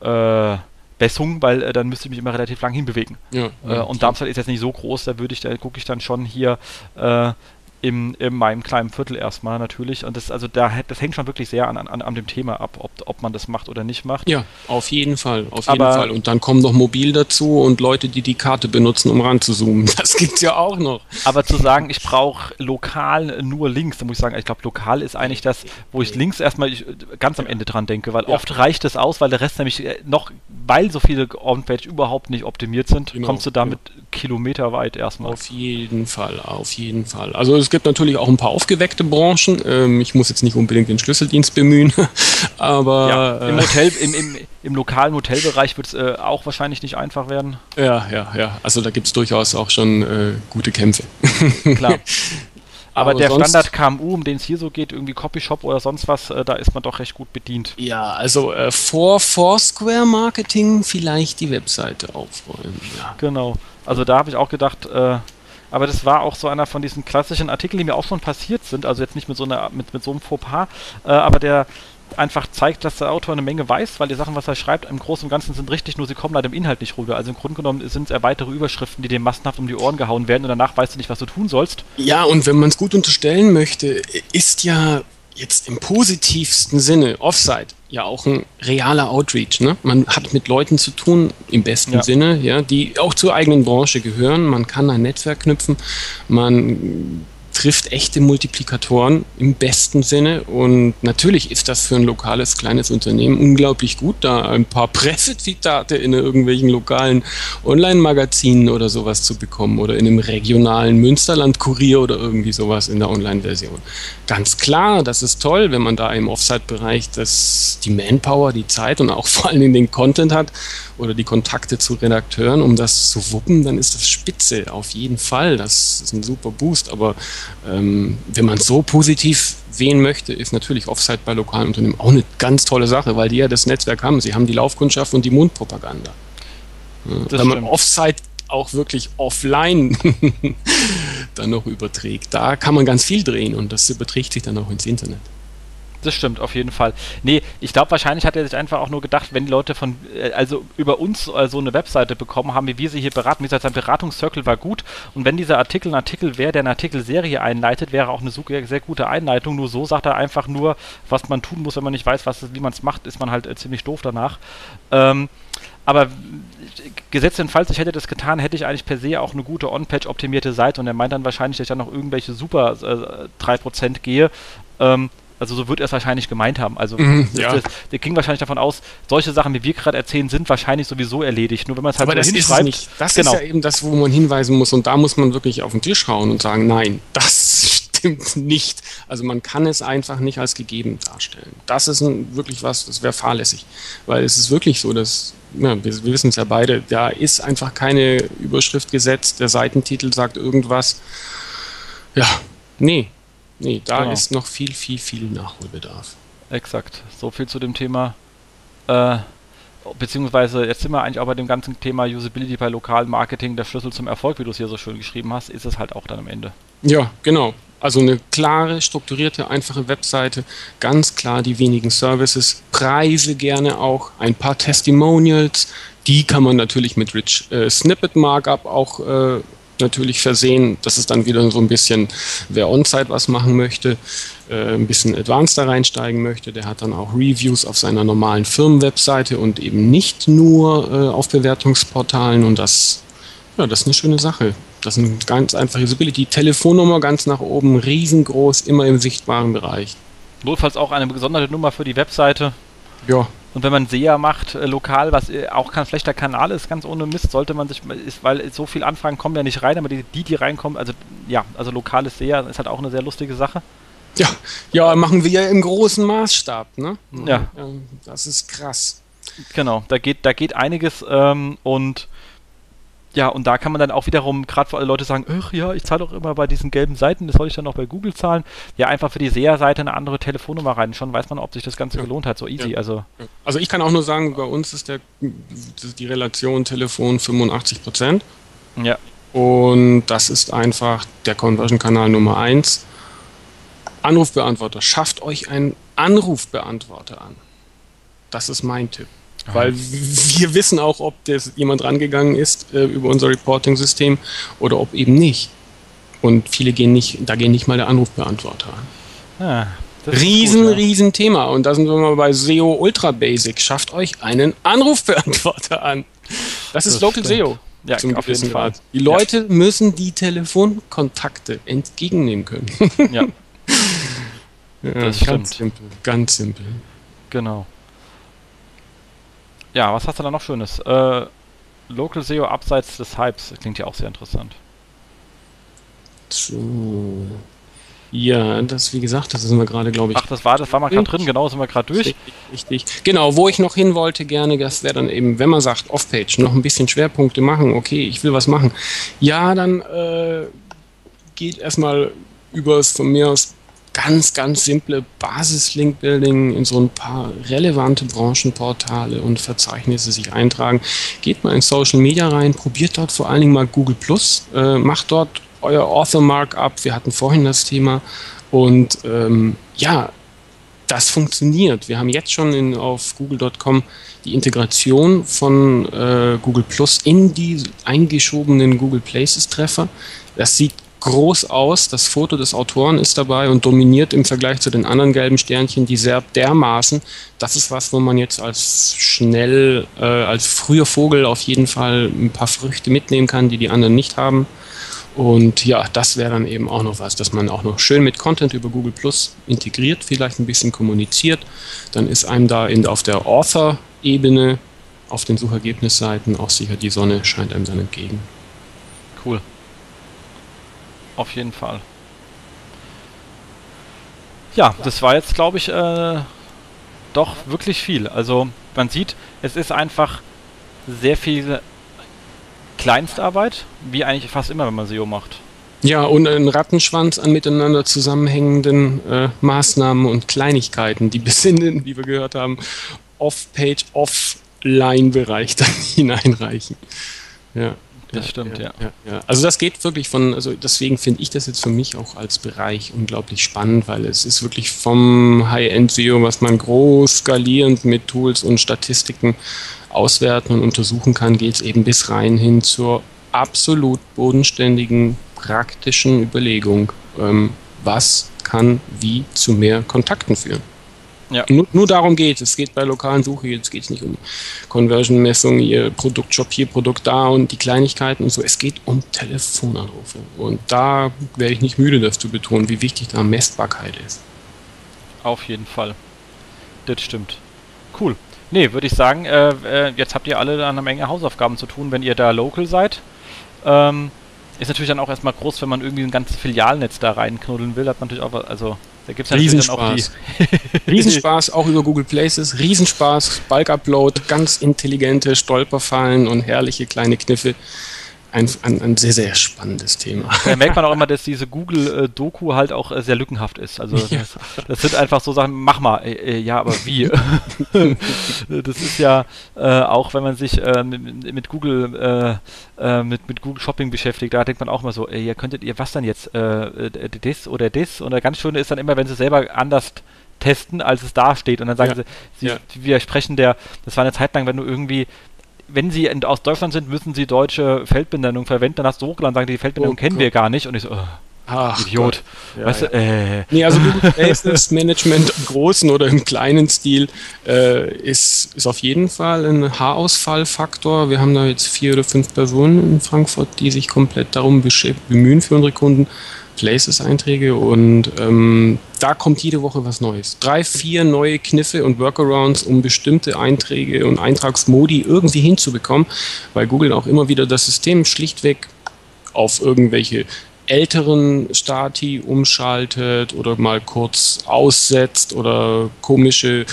äh, Bessung, weil äh, dann müsste ich mich immer relativ lang hinbewegen. Ja, äh, und Darmstadt ist jetzt nicht so groß, da würde ich, da gucke ich dann schon hier äh, im, in meinem kleinen Viertel erstmal natürlich. Und das, also da, das hängt schon wirklich sehr an, an, an dem Thema ab, ob, ob man das macht oder nicht macht. Ja, auf jeden Fall, auf jeden Fall. Und dann kommen noch mobil dazu und Leute, die die Karte benutzen, um ranzuzoomen. <laughs> Das gibt's ja auch noch. Aber zu sagen, ich brauche lokal nur Links, da muss ich sagen, ich glaube, lokal ist eigentlich das, wo ich links erstmal ganz am Ende dran denke, weil ja. oft reicht es aus, weil der Rest nämlich äh, noch, weil so viele On-Page überhaupt nicht optimiert sind, genau, kommst du damit ja. Kilometerweit erstmal. Auf jeden Fall, auf jeden Fall. Also es gibt natürlich auch ein paar aufgeweckte Branchen. Ähm, ich muss jetzt nicht unbedingt den Schlüsseldienst bemühen, <laughs> aber. Ja, im, äh, Hotel, im, im, im lokalen Hotelbereich wird es äh, auch wahrscheinlich nicht einfach werden. Ja, ja, ja. Also da gibt es durchaus auch schon äh, gute Kämpfe. Klar. <laughs> Aber, Aber der Standard KMU, um den es hier so geht, irgendwie Copyshop oder sonst was, äh, da ist man doch recht gut bedient. Ja, also äh, vor Foursquare Marketing vielleicht die Webseite aufräumen. Ja. Genau. Also da habe ich auch gedacht, äh, aber das war auch so einer von diesen klassischen Artikeln, die mir auch schon passiert sind, also jetzt nicht mit so, einer, mit, mit so einem Fauxpas, äh, aber der einfach zeigt, dass der Autor eine Menge weiß, weil die Sachen, was er schreibt, im Großen und Ganzen sind richtig, nur sie kommen leider im Inhalt nicht rüber. Also im Grunde genommen sind es weitere Überschriften, die dem massenhaft um die Ohren gehauen werden und danach weißt du nicht, was du tun sollst. Ja, und wenn man es gut unterstellen möchte, ist ja jetzt im positivsten Sinne Offside ja auch ein realer Outreach. Ne? Man hat mit Leuten zu tun, im besten ja. Sinne, ja, die auch zur eigenen Branche gehören. Man kann ein Netzwerk knüpfen. Man trifft echte Multiplikatoren im besten Sinne. Und natürlich ist das für ein lokales, kleines Unternehmen unglaublich gut, da ein paar <laughs> Pressezitate in irgendwelchen lokalen Online-Magazinen oder sowas zu bekommen oder in einem regionalen Münsterland-Kurier oder irgendwie sowas in der Online-Version. Ganz klar, das ist toll, wenn man da im Offsite-Bereich die Manpower, die Zeit und auch <laughs> vor allen Dingen den Content hat oder die Kontakte zu Redakteuren, um das zu wuppen, dann ist das spitze, auf jeden Fall. Das ist ein super Boost. Aber ähm, wenn man so positiv sehen möchte, ist natürlich Offsite bei lokalen Unternehmen auch eine ganz tolle Sache, weil die ja das Netzwerk haben. Sie haben die Laufkundschaft und die Mundpropaganda. Ja, wenn man Offsite auch wirklich offline <laughs> dann noch überträgt, da kann man ganz viel drehen und das überträgt sich dann auch ins Internet. Das stimmt, auf jeden Fall. Nee, ich glaube, wahrscheinlich hat er sich einfach auch nur gedacht, wenn die Leute von, äh, also über uns äh, so eine Webseite bekommen haben, wie wir sie hier beraten, wie gesagt, sein Beratungscircle war gut. Und wenn dieser Artikel ein Artikel wäre, der eine Artikelserie einleitet, wäre auch eine sehr, sehr gute Einleitung. Nur so sagt er einfach nur, was man tun muss, wenn man nicht weiß, was, wie man es macht, ist man halt äh, ziemlich doof danach. Ähm, aber gesetzt den Fall, ich hätte das getan, hätte ich eigentlich per se auch eine gute On-Page optimierte Seite und er meint dann wahrscheinlich, dass ich dann noch irgendwelche super äh, 3% gehe. Ähm, also so wird er es wahrscheinlich gemeint haben. Also mhm, das, ja. das, der ging wahrscheinlich davon aus, solche Sachen, wie wir gerade erzählen, sind wahrscheinlich sowieso erledigt. Nur wenn man es halt Aber das hinschreibt. Ist nicht. Das genau. ist ja eben das, wo man hinweisen muss. Und da muss man wirklich auf den Tisch hauen und sagen, nein, <laughs> das stimmt nicht. Also man kann es einfach nicht als gegeben darstellen. Das ist ein, wirklich was, das wäre fahrlässig. Weil es ist wirklich so, dass, ja, wir, wir wissen es ja beide, da ist einfach keine Überschrift gesetzt, der Seitentitel sagt irgendwas. Ja, nee, Nee, da genau. ist noch viel, viel, viel Nachholbedarf. Exakt. So viel zu dem Thema. Äh, beziehungsweise jetzt sind wir eigentlich auch bei dem ganzen Thema Usability bei lokalen Marketing, der Schlüssel zum Erfolg, wie du es hier so schön geschrieben hast, ist es halt auch dann am Ende. Ja, genau. Also eine klare, strukturierte, einfache Webseite, ganz klar die wenigen Services, Preise gerne auch, ein paar Testimonials, die kann man natürlich mit Rich äh, Snippet Markup auch äh, natürlich versehen. Das ist dann wieder so ein bisschen, wer on-site was machen möchte, äh, ein bisschen advanced da reinsteigen möchte, der hat dann auch Reviews auf seiner normalen Firmenwebseite und eben nicht nur äh, auf Bewertungsportalen und das, ja, das ist eine schöne Sache. Das ist eine ganz einfache Usability. Telefonnummer ganz nach oben, riesengroß, immer im sichtbaren Bereich. Notfalls auch eine gesonderte Nummer für die Webseite. Ja, und wenn man SEA macht, äh, lokal, was äh, auch kein schlechter Kanal ist, ganz ohne Mist, sollte man sich, ist, weil so viele Anfragen kommen ja nicht rein, aber die, die, die reinkommen, also ja, also lokales SEA ist halt auch eine sehr lustige Sache. Ja, ja, machen wir ja im großen Maßstab, ne? Ja. ja das ist krass. Genau, da geht, da geht einiges ähm, und ja, und da kann man dann auch wiederum, gerade für alle Leute sagen, ach ja, ich zahle doch immer bei diesen gelben Seiten, das soll ich dann auch bei Google zahlen. Ja, einfach für die SEA-Seite eine andere Telefonnummer rein. Schon weiß man, ob sich das Ganze ja. gelohnt hat, so easy. Ja. Also. also ich kann auch nur sagen, bei uns ist der die Relation Telefon 85 Prozent. Ja. Und das ist einfach der Conversion-Kanal Nummer 1. Anrufbeantworter. Schafft euch einen Anrufbeantworter an. Das ist mein Tipp. Weil wir wissen auch, ob das jemand rangegangen ist äh, über unser Reporting-System oder ob eben nicht. Und viele gehen nicht, da gehen nicht mal der Anrufbeantworter an. Ah, ist Riesen, gut, ja. riesen Thema. Und da sind wir mal bei SEO Ultra Basic. Schafft euch einen Anrufbeantworter an. Das ist Das Local stimmt. SEO. Ja, zum auf jeden gewissen Fall. Die Leute müssen die Telefonkontakte entgegennehmen können. Ja, <laughs> Ja, Das ganz stimmt. simpel. Ganz simpel. genau. Ja, was hast du da noch Schönes? Äh, Local SEO abseits des Hypes klingt ja auch sehr interessant. So. Ja, das, wie gesagt, das sind wir gerade, glaube ich, Ach, das war, das war mal gerade drin, genau, sind wir gerade durch. Richtig, richtig. Genau, wo ich noch hin wollte gerne, das wäre dann eben, wenn man sagt, Off-Page, noch ein bisschen Schwerpunkte machen, okay, ich will was machen. Ja, dann äh, geht erstmal übers von mir aus ganz, ganz simple Basis-Link-Building in so ein paar relevante Branchenportale und Verzeichnisse sich eintragen. Geht mal in Social Media rein, probiert dort vor allen Dingen mal Google Plus, äh, macht dort euer Author-Markup. Wir hatten vorhin das Thema. Und ähm, ja, das funktioniert. Wir haben jetzt schon in, auf google.com die Integration von äh, Google Plus in die eingeschobenen Google Places Treffer. Das sieht groß aus. Das Foto des Autoren ist dabei und dominiert im Vergleich zu den anderen gelben Sternchen die sehr dermaßen. Das ist was, wo man jetzt als schnell, äh, als früher Vogel auf jeden Fall ein paar Früchte mitnehmen kann, die die anderen nicht haben. Und ja, das wäre dann eben auch noch was, dass man auch noch schön mit Content über Google Plus integriert, vielleicht ein bisschen kommuniziert. Dann ist einem da in, auf der Author-Ebene auf den Suchergebnisseiten auch sicher die Sonne scheint einem dann entgegen. Cool. Auf jeden Fall. Ja, das war jetzt, glaube ich, äh, doch wirklich viel. Also man sieht, es ist einfach sehr viel Kleinstarbeit, wie eigentlich fast immer, wenn man SEO macht. Ja, und ein Rattenschwanz an miteinander zusammenhängenden äh, Maßnahmen und Kleinigkeiten, die bis in den, wie wir gehört haben, Off-Page, Offline-Bereich dann <laughs> hineinreichen. Ja. Das stimmt, ja. ja, ja. Also das geht wirklich von, also deswegen finde ich das jetzt für mich auch als Bereich unglaublich spannend, weil es ist wirklich vom High-End-SEO, was man groß skalierend mit Tools und Statistiken auswerten und untersuchen kann, geht es eben bis rein hin zur absolut bodenständigen, praktischen Überlegung, ähm, was kann wie zu mehr Kontakten führen. Ja. Nur, nur darum geht es. Es geht bei lokalen Suche, jetzt geht es nicht um Conversion-Messung, ihr Produktshop hier, Produkt da und die Kleinigkeiten und so. Es geht um Telefonanrufe. Und da werde ich nicht müde, das zu betonen, wie wichtig da Messbarkeit ist. Auf jeden Fall. Das stimmt. Cool. Nee, würde ich sagen, äh, äh, jetzt habt ihr alle eine Menge Hausaufgaben zu tun, wenn ihr da local seid. Ähm, ist natürlich dann auch erstmal groß, wenn man irgendwie ein ganzes Filialnetz da reinknuddeln will, hat man natürlich auch was, also da gibt es natürlich dann auch die. <laughs> Riesenspaß, auch über Google Places. Riesenspaß, Bulk-Upload, ganz intelligente Stolperfallen und herrliche kleine Kniffe. Ein, ein, ein sehr, sehr spannendes Thema. Da merkt man auch immer, dass diese Google-Doku halt auch äh, sehr lückenhaft ist. Also Ja. das, das sind einfach so Sachen, mach mal, äh, äh, ja, aber wie? <laughs> das ist ja äh, auch, wenn man sich äh, mit, mit Google mit, mit Google Shopping beschäftigt, da denkt man auch mal so, ey, könntet ihr was dann jetzt? Das oder das? Und das ganz Schöne ist dann immer, wenn sie selber anders testen, als es da steht. Und dann sagen Ja. sie, sie Ja. widersprechen der, das war eine Zeit lang, wenn du irgendwie wenn sie in, aus Deutschland sind, müssen sie deutsche Feldbenennung verwenden. Dann hast du hochgeladen, sagen die, Feldbenennung Oh kennen Gott. wir gar nicht. Und ich so, oh, Ach, Idiot. Ja, weißt ja. du, äh, Nee, also Google Places <laughs> Management im großen oder im kleinen Stil äh, ist, ist auf jeden Fall ein Haarausfallfaktor. Wir haben da jetzt vier oder fünf Personen in Frankfurt, die sich komplett darum bemühen für unsere Kunden. Places-Einträge und ähm, da kommt jede Woche was Neues. Drei, vier neue Kniffe und Workarounds, um bestimmte Einträge und Eintragsmodi irgendwie hinzubekommen, weil Google auch immer wieder das System schlichtweg auf irgendwelche älteren Stati umschaltet oder mal kurz aussetzt oder komische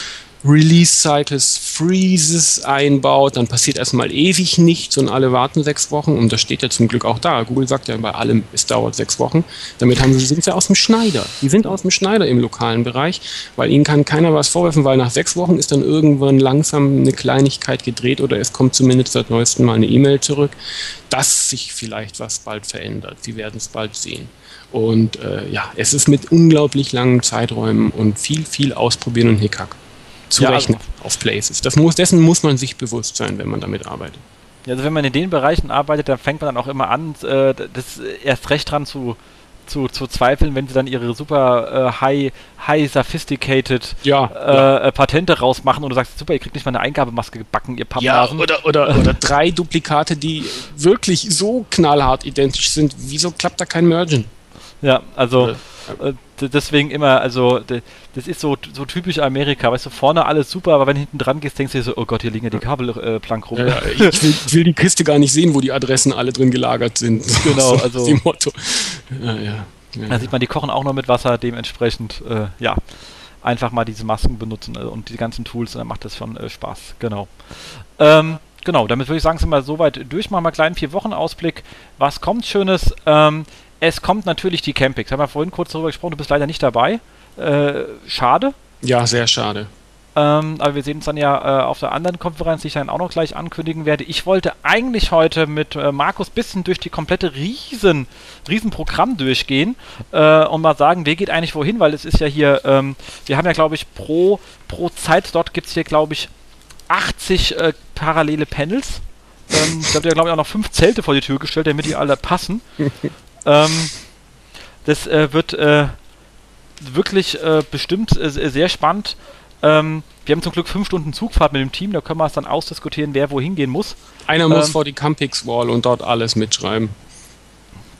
Release-Cycles, Freezes einbaut, dann passiert erstmal ewig nichts und alle warten sechs Wochen und das steht ja zum Glück auch da. Google sagt ja bei allem, es dauert sechs Wochen. Damit haben sie, sind sie aus dem Schneider. Die sind aus dem Schneider im lokalen Bereich, weil ihnen kann keiner was vorwerfen, weil nach sechs Wochen ist dann irgendwann langsam eine Kleinigkeit gedreht oder es kommt zumindest seit neuestem mal eine E-Mail zurück, dass sich vielleicht was bald verändert. Sie werden es bald sehen. Und äh, ja, es ist mit unglaublich langen Zeiträumen und viel, viel ausprobieren und Hickhack zu Ja, rechnen auf Places. Das muss, dessen muss man sich bewusst sein, wenn man damit arbeitet. also wenn man in den Bereichen arbeitet, dann fängt man dann auch immer an, äh, das erst recht dran zu zu, zu zweifeln, wenn sie dann ihre super äh, high, high sophisticated Ja, äh, ja. äh, Patente rausmachen und du sagst, super, ihr kriegt nicht mal eine Eingabemaske gebacken, ihr Ja, Pappnasen. oder, oder, oder drei Duplikate, die wirklich so knallhart identisch sind. Wieso klappt da kein Mergen? Ja, also Äh, deswegen immer, also das ist so, so typisch Amerika, weißt du, vorne alles super, aber wenn du hinten dran gehst, denkst du dir so, oh Gott, hier liegen ja die Kabelplank äh, plank rum. Ja, ja, ich, will, <laughs> ich will die Kiste gar nicht sehen, wo die Adressen alle drin gelagert sind. <laughs> Genau, So also- Die Motto. Ja, ja. ja. Da sieht man, die kochen auch noch mit Wasser, dementsprechend, äh, ja, einfach mal diese Masken benutzen äh, und die ganzen Tools, dann macht das schon äh, Spaß, genau. Ähm, genau, damit würde ich sagen, sind wir soweit durch, machen wir einen kleinen Vier-Wochen-Ausblick. Was kommt Schönes? Ähm, es kommt natürlich die Campings, haben wir vorhin kurz darüber gesprochen, du bist leider nicht dabei. Äh, schade, ja, sehr schade. ähm, aber wir sehen uns dann ja äh, auf der anderen Konferenz, die ich dann auch noch gleich ankündigen werde. Ich wollte eigentlich heute mit äh, Markus bisschen durch die komplette riesen, riesen Programm durchgehen äh, und mal sagen, wer geht eigentlich wohin, weil es ist ja hier, ähm, wir haben ja glaube ich pro, pro Zeit dort gibt es hier glaube ich 80 äh, parallele Panels. Ähm, da habt ihr glaube ich auch noch fünf Zelte vor die Tür gestellt, damit die alle passen. Ähm, das äh, wird äh, wirklich äh, bestimmt äh, sehr spannend. Ähm, wir haben zum Glück fünf Stunden Zugfahrt mit dem Team, da können wir es dann ausdiskutieren, wer wohin gehen muss. Einer muss Ähm, vor die Campix-Wall und dort alles mitschreiben.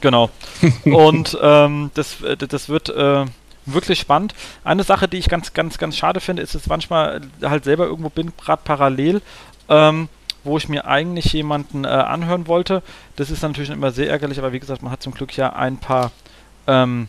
Genau. <laughs> Und ähm, das, äh, das wird äh, wirklich spannend. Eine Sache, die ich ganz, ganz, ganz schade finde, ist, dass manchmal halt selber irgendwo bin, gerade parallel, ähm, wo ich mir eigentlich jemanden äh, anhören wollte. Das ist natürlich immer sehr ärgerlich, aber wie gesagt, man hat zum Glück ja ein paar ähm,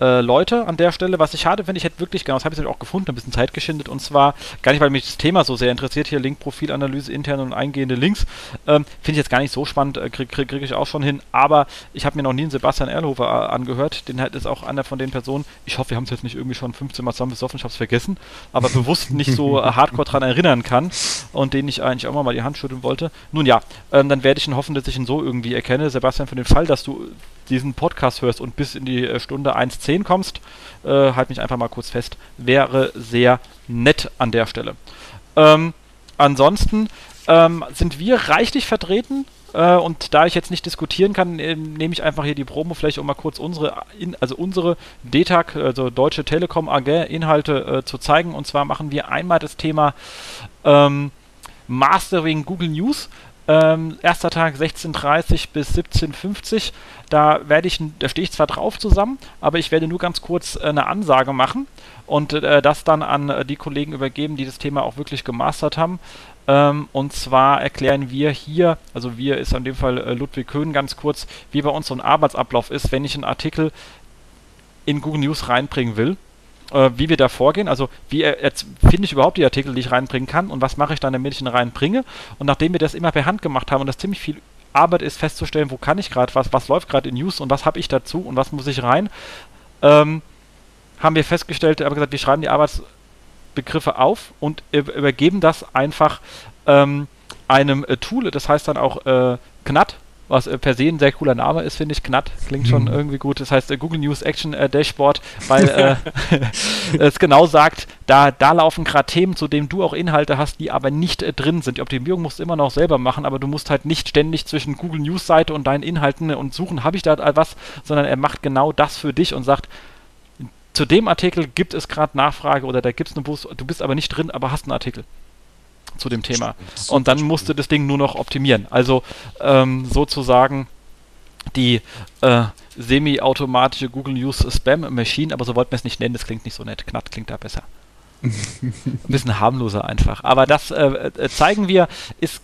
äh, Leute an der Stelle. Was ich schade finde, ich hätte wirklich, genau, das habe ich auch gefunden, ein bisschen Zeit geschindet und zwar gar nicht, weil mich das Thema so sehr interessiert, hier Link-Profilanalyse, interne und eingehende Links. Ähm, finde ich jetzt gar nicht so spannend, äh, kriege krieg, krieg ich auch schon hin, aber ich habe mir noch nie einen Sebastian Erlhofer äh, angehört, den halt ist auch einer von den Personen, ich hoffe, wir haben es jetzt nicht irgendwie schon 15 Mal zusammen ich habe es vergessen, aber bewusst nicht so hardcore dran erinnern kann und den ich eigentlich auch mal, mal die Hand schütteln wollte. Nun ja, ähm, dann werde ich ihn hoffen, dass ich ihn so irgendwie erkenne. Sebastian, für den Fall, dass du diesen Podcast hörst und bis in die äh, Stunde 1.10 kommst, äh, halt mich einfach mal kurz fest. Wäre sehr nett an der Stelle. Ähm, ansonsten ähm, sind wir reichlich vertreten. Äh, und da ich jetzt nicht diskutieren kann, äh, nehme ich einfach hier die Promofläche, um mal kurz unsere, in, also unsere DTAG, also Deutsche Telekom AG, Inhalte äh, zu zeigen. Und zwar machen wir einmal das Thema ähm, Mastering Google News. Ähm, erster Tag 16.30 bis 17.50. Da werde ich, da stehe ich zwar drauf zusammen, aber ich werde nur ganz kurz äh, eine Ansage machen und äh, das dann an äh, die Kollegen übergeben, die das Thema auch wirklich gemastert haben. Ähm, und zwar erklären wir hier, also wir ist in dem Fall äh, Ludwig Köhn ganz kurz, wie bei uns so ein Arbeitsablauf ist, wenn ich einen Artikel in Google News reinbringen will äh, wie wir da vorgehen. Also wie finde ich überhaupt die Artikel, die ich reinbringen kann und was mache ich dann, damit ich ihn reinbringe. Und nachdem wir das immer per Hand gemacht haben und das ziemlich viel Arbeit ist, festzustellen, wo kann ich gerade was, was läuft gerade in News und was habe ich dazu und was muss ich rein, ähm, haben wir festgestellt, aber gesagt, wir schreiben die Arbeitsbegriffe auf und üb- übergeben das einfach ähm, einem äh, Tool, das heißt dann auch äh, Knat, was äh, per se ein sehr cooler Name ist, finde ich. Knat klingt schon irgendwie gut. Das heißt äh, Google News Action äh, Dashboard, <laughs> weil äh, es genau sagt, da, da laufen gerade Themen, zu denen du auch Inhalte hast, die aber nicht äh, drin sind. Die Optimierung musst du immer noch selber machen, aber du musst halt nicht ständig zwischen Google News Seite und deinen Inhalten äh, und suchen, habe ich da was, sondern er macht genau das für dich und sagt, zu dem Artikel gibt es gerade Nachfrage oder da gibt es eine Bus, du bist aber nicht drin, aber hast einen Artikel zu dem Thema. Und dann spannend. musst du das Ding nur noch optimieren. Also ähm, sozusagen die äh, semi-automatische Google News Spam Machine, aber so wollten wir es nicht nennen, das klingt nicht so nett. Knatt klingt da besser. <laughs> Ein bisschen harmloser einfach. Aber das äh, äh, zeigen wir, ist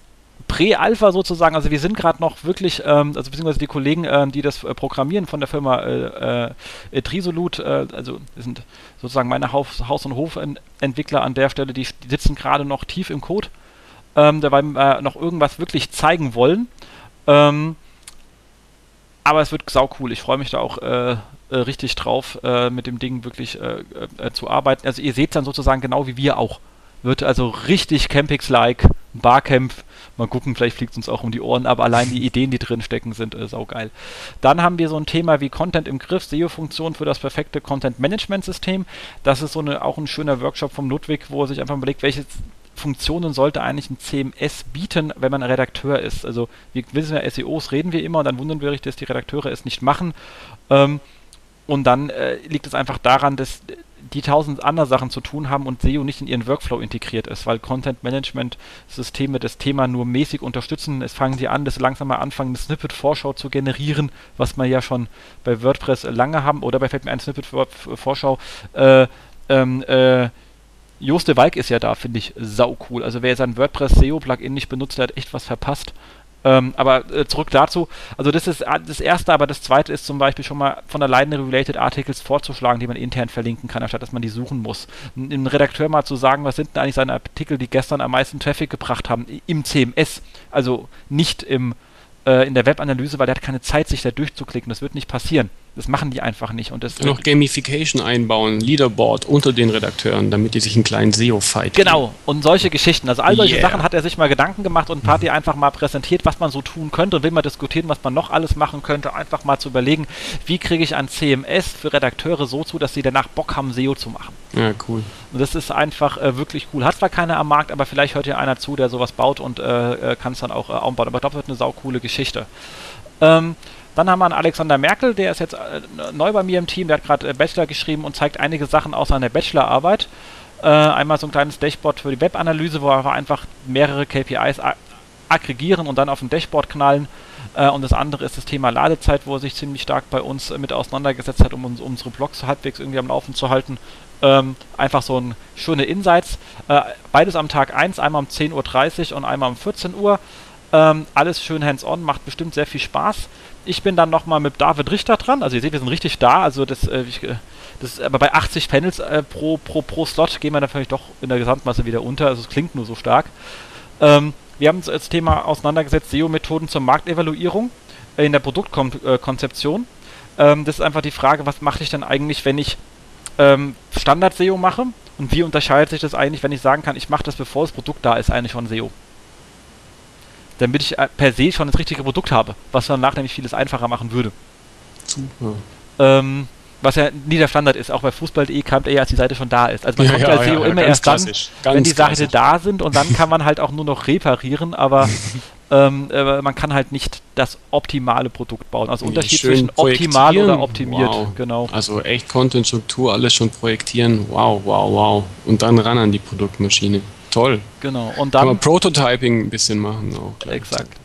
Prä-Alpha sozusagen, also wir sind gerade noch wirklich, ähm, also beziehungsweise die Kollegen, ähm, die das äh, programmieren von der Firma äh, äh, Trisolut, äh, also sind sozusagen meine Haus-, Haus und Hofentwickler an der Stelle, die, die sitzen gerade noch tief im Code, ähm, dabei äh, noch irgendwas wirklich zeigen wollen. Ähm, aber es wird sau cool. Ich freue mich da auch äh, richtig drauf, mit dem Ding wirklich zu arbeiten. Also ihr seht dann sozusagen genau wie wir auch. Wird also richtig Campix-like, Barcamp. Mal gucken, vielleicht fliegt es uns auch um die Ohren, aber allein die Ideen, die drin stecken, sind äh, saugeil. Dann haben wir so ein Thema wie Content im Griff, SEO-Funktion für das perfekte Content-Management-System. Das ist so eine, auch ein schöner Workshop vom Ludwig, wo er sich einfach überlegt, welche Funktionen sollte eigentlich ein CMS bieten, wenn man ein Redakteur ist. Also wir wissen ja, SEOs reden wir immer und dann wundern wir uns, dass die Redakteure es nicht machen. Ähm, und dann äh, liegt es einfach daran, dass die tausend andere Sachen zu tun haben und SEO nicht in ihren Workflow integriert ist, weil Content-Management-Systeme das Thema nur mäßig unterstützen. Es fangen sie an, das langsam mal anfangen, eine Snippet-Vorschau zu generieren, was wir ja schon bei WordPress lange haben, oder bei fällt mir ein Snippet-Vorschau, äh, ähm, äh, Joost de Walk ist ja da, finde ich sau cool. Also wer sein WordPress SEO Plugin nicht benutzt, der hat echt was verpasst. Ähm, aber äh, zurück dazu. Also das ist das erste, aber das zweite ist zum Beispiel schon mal von alleine Related Articles vorzuschlagen, die man intern verlinken kann, anstatt dass man die suchen muss. Dem Redakteur mal zu sagen, was sind denn eigentlich seine Artikel, die gestern am meisten Traffic gebracht haben im CMS, also nicht im äh, in der Webanalyse, weil der hat keine Zeit, sich da durchzuklicken. Das wird nicht passieren. Das machen die einfach nicht. Und das noch Gamification einbauen, Leaderboard unter den Redakteuren, damit die sich einen kleinen SEO-Fight Genau, und solche Geschichten. Also all solche yeah. Sachen hat er sich mal Gedanken gemacht und Party einfach mal präsentiert, was man so tun könnte und will mal diskutieren, was man noch alles machen könnte. Einfach mal zu überlegen, wie kriege ich ein CMS für Redakteure so zu, dass sie danach Bock haben, SEO zu machen. Ja, cool. Und das ist einfach äh, wirklich cool. Hat zwar keiner am Markt, aber vielleicht hört ja einer zu, der sowas baut und äh, äh kann es dann auch äh, aufbauen. Aber ich glaube, das wird eine saukoole Geschichte. Ähm, dann haben wir einen Alexander Merkel, der ist jetzt äh, neu bei mir im Team, der hat gerade äh, Bachelor geschrieben und zeigt einige Sachen aus seiner Bachelorarbeit. Äh, einmal so ein kleines Dashboard für die Webanalyse, wo wir einfach mehrere KPIs aggregieren und dann auf dem Dashboard knallen. Äh, und das andere ist das Thema Ladezeit, wo er sich ziemlich stark bei uns mit auseinandergesetzt hat, um uns, unsere Blogs halbwegs irgendwie am Laufen zu halten. Ähm, einfach so ein schöne Insights. Äh, beides am Tag 1, einmal um 10.30 Uhr und einmal um 14 Uhr. Ähm, alles schön hands-on, macht bestimmt sehr viel Spaß ich bin dann nochmal mit David Richter dran. Also ihr seht, wir sind richtig da. Also das, äh, ich, äh, das aber bei 80 Panels äh, pro, pro, pro Slot gehen wir natürlich doch in der Gesamtmasse wieder unter. Also es klingt nur so stark. Ähm, wir haben uns als Thema auseinandergesetzt, SEO-Methoden zur Marktevaluierung in der Produktkonzeption. Ähm, das ist einfach die Frage, was mache ich denn eigentlich, wenn ich ähm, Standard-SEO mache? Und wie unterscheidet sich das eigentlich, wenn ich sagen kann, ich mache das, bevor das Produkt da ist, eigentlich schon SEO? Damit ich äh, per se schon das richtige Produkt habe, was danach nämlich vieles einfacher machen würde. Super. Ähm, was ja nie der Standard ist, auch bei Fußball.de kam er ja, als die Seite schon da ist. Also man ja, kommt ja, als SEO ja, immer erst dann, wenn die Seiten da sind und dann kann man halt auch nur noch reparieren, aber <laughs> ähm, äh, man kann halt nicht das optimale Produkt bauen. Also Unterschied zwischen optimal oder optimiert. Wow. Genau. Also echt Content-Struktur, alles schon projektieren. Wow, wow, wow. Und dann ran an die Produktmaschine. Toll. Genau. Und dann Kann man Prototyping ein bisschen machen. Auch, exakt.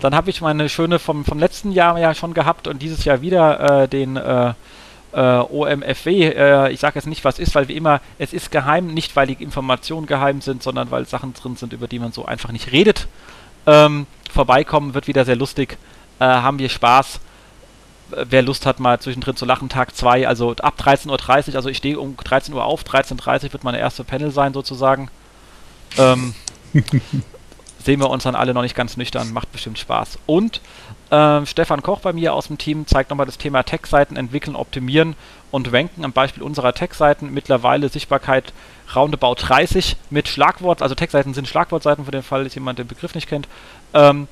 Dann habe ich meine schöne vom, vom letzten Jahr ja schon gehabt und dieses Jahr wieder äh, den äh, äh, OMFW. Äh, ich sage jetzt nicht, was ist, weil wie immer, es ist geheim, nicht weil die Informationen geheim sind, sondern weil Sachen drin sind, über die man so einfach nicht redet. Ähm, vorbeikommen wird wieder sehr lustig. Äh, haben wir Spaß wer Lust hat, mal zwischendrin zu lachen, Tag 2, also ab 13.30 Uhr, also ich stehe um 13 Uhr auf, 13.30 Uhr wird meine erste Panel sein sozusagen. Ähm, <laughs> sehen wir uns dann alle noch nicht ganz nüchtern, macht bestimmt Spaß. Und äh, Stefan Koch bei mir aus dem Team zeigt nochmal das Thema Tech-Seiten entwickeln, optimieren und ranken am Beispiel unserer Tech-Seiten. Mittlerweile Sichtbarkeit roundabout 30 mit Schlagwort, also Tech-Seiten sind Schlagwortseiten für den Fall, dass jemand den Begriff nicht kennt. Ähm,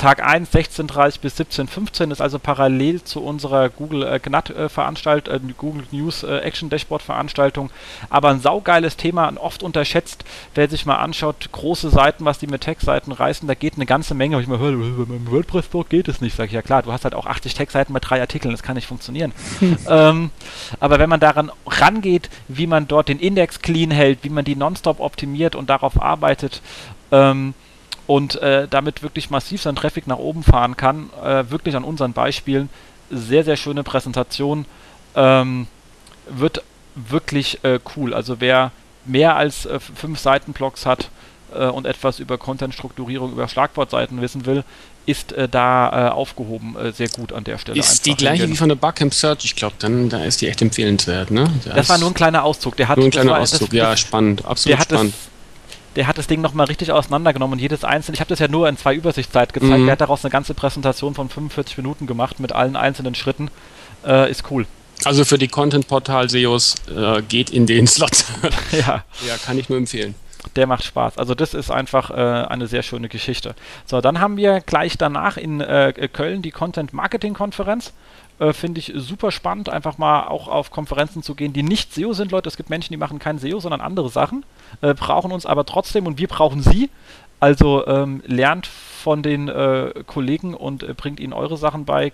Tag 1, 16.30 bis 17.15 ist also parallel zu unserer Google äh, GNAT äh, äh, Google News äh, Action Dashboard Veranstaltung. Aber ein saugeiles Thema und oft unterschätzt, wer sich mal anschaut, große Seiten, was die mit Tech-Seiten reißen, da geht eine ganze Menge. Hab ich mal höre, beim WordPress-Blog geht es nicht. Sag ich, ja klar, du hast halt auch 80 Tech-Seiten bei drei Artikeln, das kann nicht funktionieren. <laughs> ähm, aber wenn man daran rangeht, wie man dort den Index clean hält, wie man die nonstop optimiert und darauf arbeitet, ähm, und äh, damit wirklich massiv seinen Traffic nach oben fahren kann. Äh, wirklich an unseren Beispielen. Sehr, sehr schöne Präsentation. Ähm, wird wirklich äh, cool. Also wer mehr als äh, fünf Seitenblocks hat äh, und etwas über Content-Strukturierung, über Schlagwortseiten wissen will, ist äh, da aufgehoben sehr gut an der Stelle. Ist die gleiche hingehen. wie von der Barcamp Search, ich glaube, dann da ist die echt empfehlenswert, ne? Das, das war nur ein kleiner Auszug. Der hat, nur ein kleiner Auszug, das, ja, spannend, absolut der spannend. Das, der hat das Ding nochmal richtig auseinandergenommen und jedes einzelne, ich habe das ja nur in zwei Übersichtszeit gezeigt, mhm. der hat daraus eine ganze Präsentation von 45 Minuten gemacht mit allen einzelnen Schritten. Äh, ist cool. Also für die Content-Portal-SEOs äh, geht in den Slot. <laughs> ja. Ja, kann ich nur empfehlen. Der macht Spaß. Also das ist einfach äh, eine sehr schöne Geschichte. So, dann haben wir gleich danach in äh, Köln die Content-Marketing-Konferenz. Äh, Finde ich super spannend, einfach mal auch auf Konferenzen zu gehen, die nicht SEO sind, Leute. Es gibt Menschen, die machen kein SEO, sondern andere Sachen, äh, brauchen uns aber trotzdem und wir brauchen sie. Also ähm, lernt von den äh, Kollegen und äh, bringt ihnen eure Sachen bei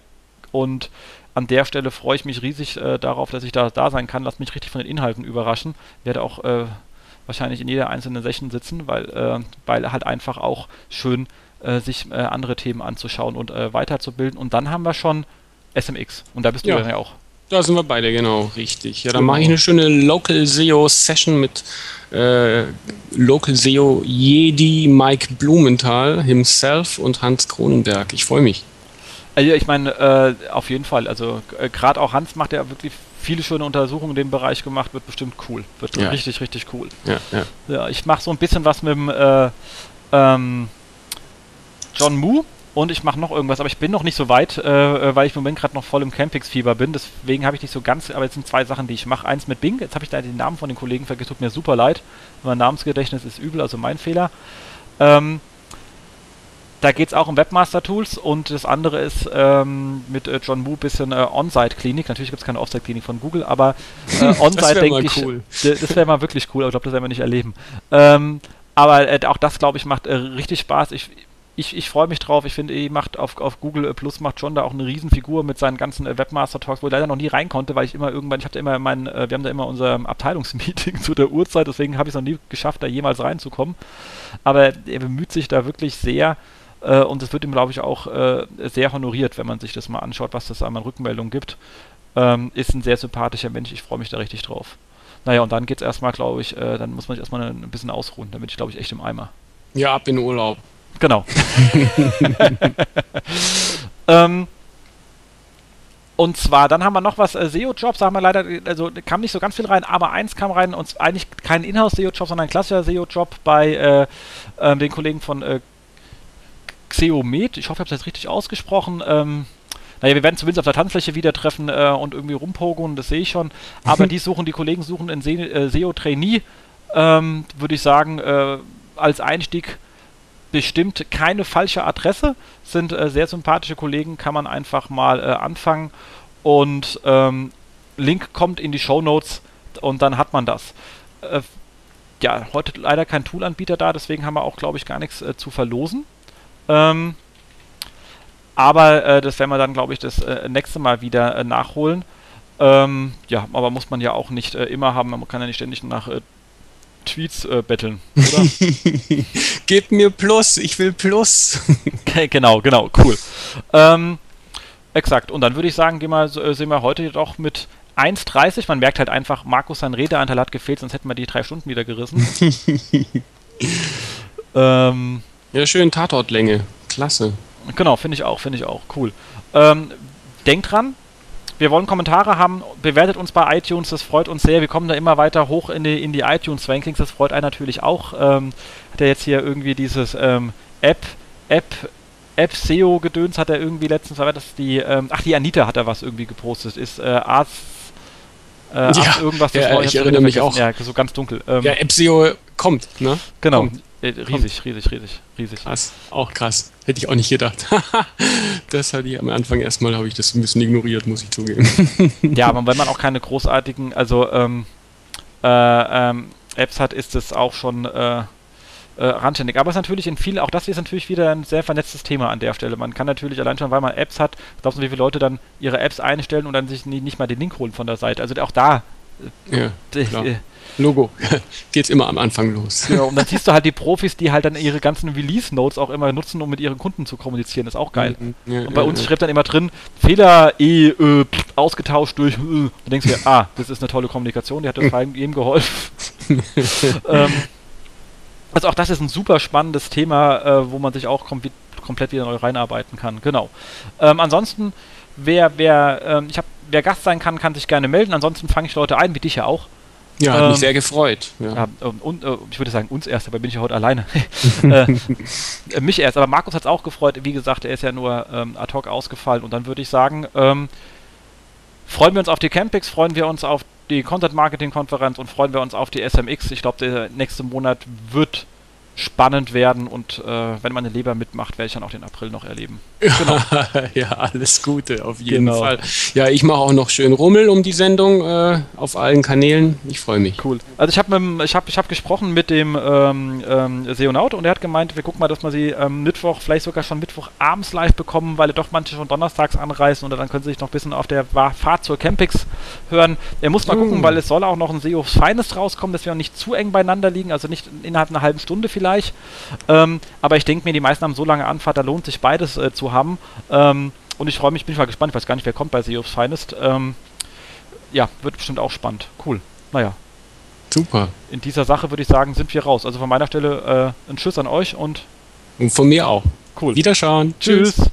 und an der Stelle freue ich mich riesig äh, darauf, dass ich da, da sein kann. Lass mich richtig von den Inhalten überraschen. Werde auch wahrscheinlich in jeder einzelnen Session sitzen, weil, weil halt einfach auch schön sich äh, andere Themen anzuschauen und äh, weiterzubilden. Und dann haben wir schon SMX. Und da bist du ja, ja auch. Da sind wir beide, genau, richtig. Ja, dann genau. mache ich eine schöne Local SEO Session mit äh, Local SEO Jedi Mike Blumenthal himself und Hans Kronenberg. Ich freue mich. Also ich meine, äh, auf jeden Fall. Also äh, gerade auch Hans macht ja wirklich viele schöne Untersuchungen in dem Bereich gemacht, wird bestimmt cool. Wird ja. richtig, richtig cool. Ja, ja. ja ich mache so ein bisschen was mit dem äh, ähm, John Moo und ich mache noch irgendwas, aber ich bin noch nicht so weit, äh, weil ich im Moment gerade noch voll im Campix-Fieber bin. Deswegen habe ich nicht so ganz, aber jetzt sind zwei Sachen, die ich mache. Eins mit Bing, jetzt habe ich da den Namen von den Kollegen vergessen, tut mir super leid. Mein Namensgedächtnis ist übel, also mein Fehler. Ähm, da geht es auch um Webmaster-Tools und das andere ist ähm, mit äh, John Wu bisschen äh, On-Site-Klinik. Natürlich gibt es keine Off-Site-Klinik von Google, aber äh, <laughs> On-Site denke ich, cool. das wäre mal wirklich cool, aber ich glaube, das werden wir nicht erleben. Ähm, aber äh, auch das, glaube ich, macht äh, richtig Spaß. Ich, ich, ich freue mich drauf. Ich finde, eh macht auf, auf Google Plus macht John da auch eine Riesenfigur mit seinen ganzen äh, Webmaster-Talks, wo ich leider noch nie rein konnte, weil ich immer irgendwann, ich hatte immer mein, äh, wir haben da immer unser Abteilungsmeeting <laughs> zu der Uhrzeit, deswegen habe ich es noch nie geschafft, da jemals reinzukommen. Aber er bemüht sich da wirklich sehr, äh, und es wird ihm, glaube ich, auch äh, sehr honoriert, wenn man sich das mal anschaut, was das an Rückmeldungen gibt. Ähm, ist ein sehr sympathischer Mensch, ich freue mich da richtig drauf. Naja, und dann geht es erstmal, glaube ich, äh, dann muss man sich erstmal ein bisschen ausruhen. Bin ich, glaube ich, echt im Eimer. Ja, ab in Urlaub. Genau. <laughs> ähm, und zwar, dann haben wir noch was, äh, SEO-Jobs, da haben wir leider, also kam nicht so ganz viel rein, aber eins kam rein, und eigentlich kein Inhouse-SEO-Job, sondern ein klassischer SEO-Job bei äh, äh, den Kollegen von äh, Xeomet. Ich hoffe, ich habe es jetzt richtig ausgesprochen. Ähm, naja, wir werden zumindest auf der Tanzfläche wieder treffen äh, und irgendwie rumpogen, das sehe ich schon. Aber die suchen, die Kollegen suchen in äh, SEO-Trainee, ähm, würde ich sagen, äh, als Einstieg bestimmt keine falsche Adresse. Sind äh, sehr sympathische Kollegen, kann man einfach mal äh, anfangen. Und ähm, Link kommt in die Show Notes und dann hat man das. Äh, ja, heute leider kein Toolanbieter da, deswegen haben wir auch, glaube ich, gar nichts zu verlosen. Ähm, aber äh, das werden wir dann, glaube ich, das äh, nächste Mal wieder äh, nachholen. Ähm, ja, aber muss man ja auch nicht äh, immer haben. Man kann ja nicht ständig nach äh, Tweets äh, betteln, <laughs> oder? Gib mir Plus, ich will Plus. <laughs> genau, genau, cool. Ähm, exakt. Und dann würde ich sagen, gehen wir, sehen wir heute doch mit 1,30. Man merkt halt einfach, Markus, sein Redeanteil hat gefehlt, sonst hätten wir die drei Stunden wieder gerissen. <laughs> ähm, ja, schön Tatortlänge. Klasse. Genau, finde ich auch, finde ich auch. Cool. Ähm, denkt dran, wir wollen Kommentare haben, bewertet uns bei iTunes, das freut uns sehr. Wir kommen da immer weiter hoch in die, in die iTunes-Rankings, das freut einen natürlich auch. Ähm, hat er jetzt hier irgendwie dieses ähm, App, App, App SEO-Gedöns hat er irgendwie letztens, war das die, ähm, ach, die Anita hat da was irgendwie gepostet, ist äh, Arzt, äh, ja, irgendwas. Ja, ich erinnere mich auch. Ja, so ganz dunkel. Ähm, ja, App SEO kommt, ne? Genau. Kommt. Äh, riesig, riesig, riesig, riesig. Krass, auch krass. Hätte ich auch nicht gedacht. <laughs> das hatte ich am Anfang erstmal, habe ich das ein bisschen ignoriert, muss ich zugeben. ja, <laughs> aber wenn man auch keine großartigen, also ähm, äh, ähm, Apps hat, ist es auch schon äh, äh, randständig. Aber es ist natürlich in vielen, auch das ist natürlich wieder ein sehr vernetztes Thema an der Stelle. Man kann natürlich allein schon, weil man Apps hat, glaubst du, wie viele Leute dann ihre Apps einstellen und dann sich nie, nicht mal den Link holen von der Seite. Also auch da. Äh, ja, klar. Logo. <laughs> Geht's immer am Anfang los. Genau, und dann siehst du halt die Profis, die halt dann ihre ganzen Release-Notes auch immer nutzen, um mit ihren Kunden zu kommunizieren. Ist auch geil. Mhm. Ja, und bei ja, uns ja. schreibt dann immer drin, Fehler eh äh, ausgetauscht durch. Äh. Dann denkst du dir, ah, das ist eine tolle Kommunikation, die hat jedem geholfen. <laughs> ähm, also auch das ist ein super spannendes Thema, äh, wo man sich auch kom komplett wieder neu reinarbeiten kann. Genau. Ähm, ansonsten, wer, wer, ähm, ich hab, wer Gast sein kann, kann sich gerne melden. Ansonsten fange ich Leute ein, wie dich ja auch. Ja, hat ähm, mich sehr gefreut. Ja. ja und, äh, ich würde sagen, uns erst, aber bin ich ja heute alleine. <laughs> äh, mich erst, aber Markus hat es auch gefreut. Wie gesagt, er ist ja nur ähm, ad hoc ausgefallen. Und dann würde ich sagen, ähm, freuen wir uns auf die Campix, freuen wir uns auf die Content Marketing Konferenz und freuen wir uns auf die SMX. Ich glaube, der nächste Monat wird spannend werden und äh, wenn meine Leber mitmacht, werde ich dann auch den April noch erleben. <laughs> Genau. ja, alles Gute, auf jeden genau. Fall. Ja, ich mache auch noch schön Rummel um die Sendung äh, auf allen Kanälen. Ich freue mich. Cool. Also ich habe ich hab, ich hab gesprochen mit dem ähm, ähm, Seonaut und er hat gemeint, wir gucken mal, dass wir sie ähm, Mittwoch, vielleicht sogar schon Mittwoch abends live bekommen, weil doch manche schon donnerstags anreisen und dann können sie sich noch ein bisschen auf der Fahrt zur Campix hören. Er muss mal mm. gucken, weil es soll auch noch ein SEO Feines rauskommen, dass wir auch nicht zu eng beieinander liegen, also nicht innerhalb einer halben Stunde vielleicht. Ähm, aber ich denke mir, die meisten haben so lange Anfahrt, da lohnt sich beides äh, zu haben. Ähm, und ich freue mich, bin mal gespannt, ich weiß gar nicht, wer kommt bei SEO's Finest. Ähm, ja, wird bestimmt auch spannend. Cool. Naja. Super. In dieser Sache würde ich sagen, sind wir raus. Also von meiner Stelle äh, ein Tschüss an euch und. Und von mir auch. Cool. Wiederschauen. Tschüss. Tschüss.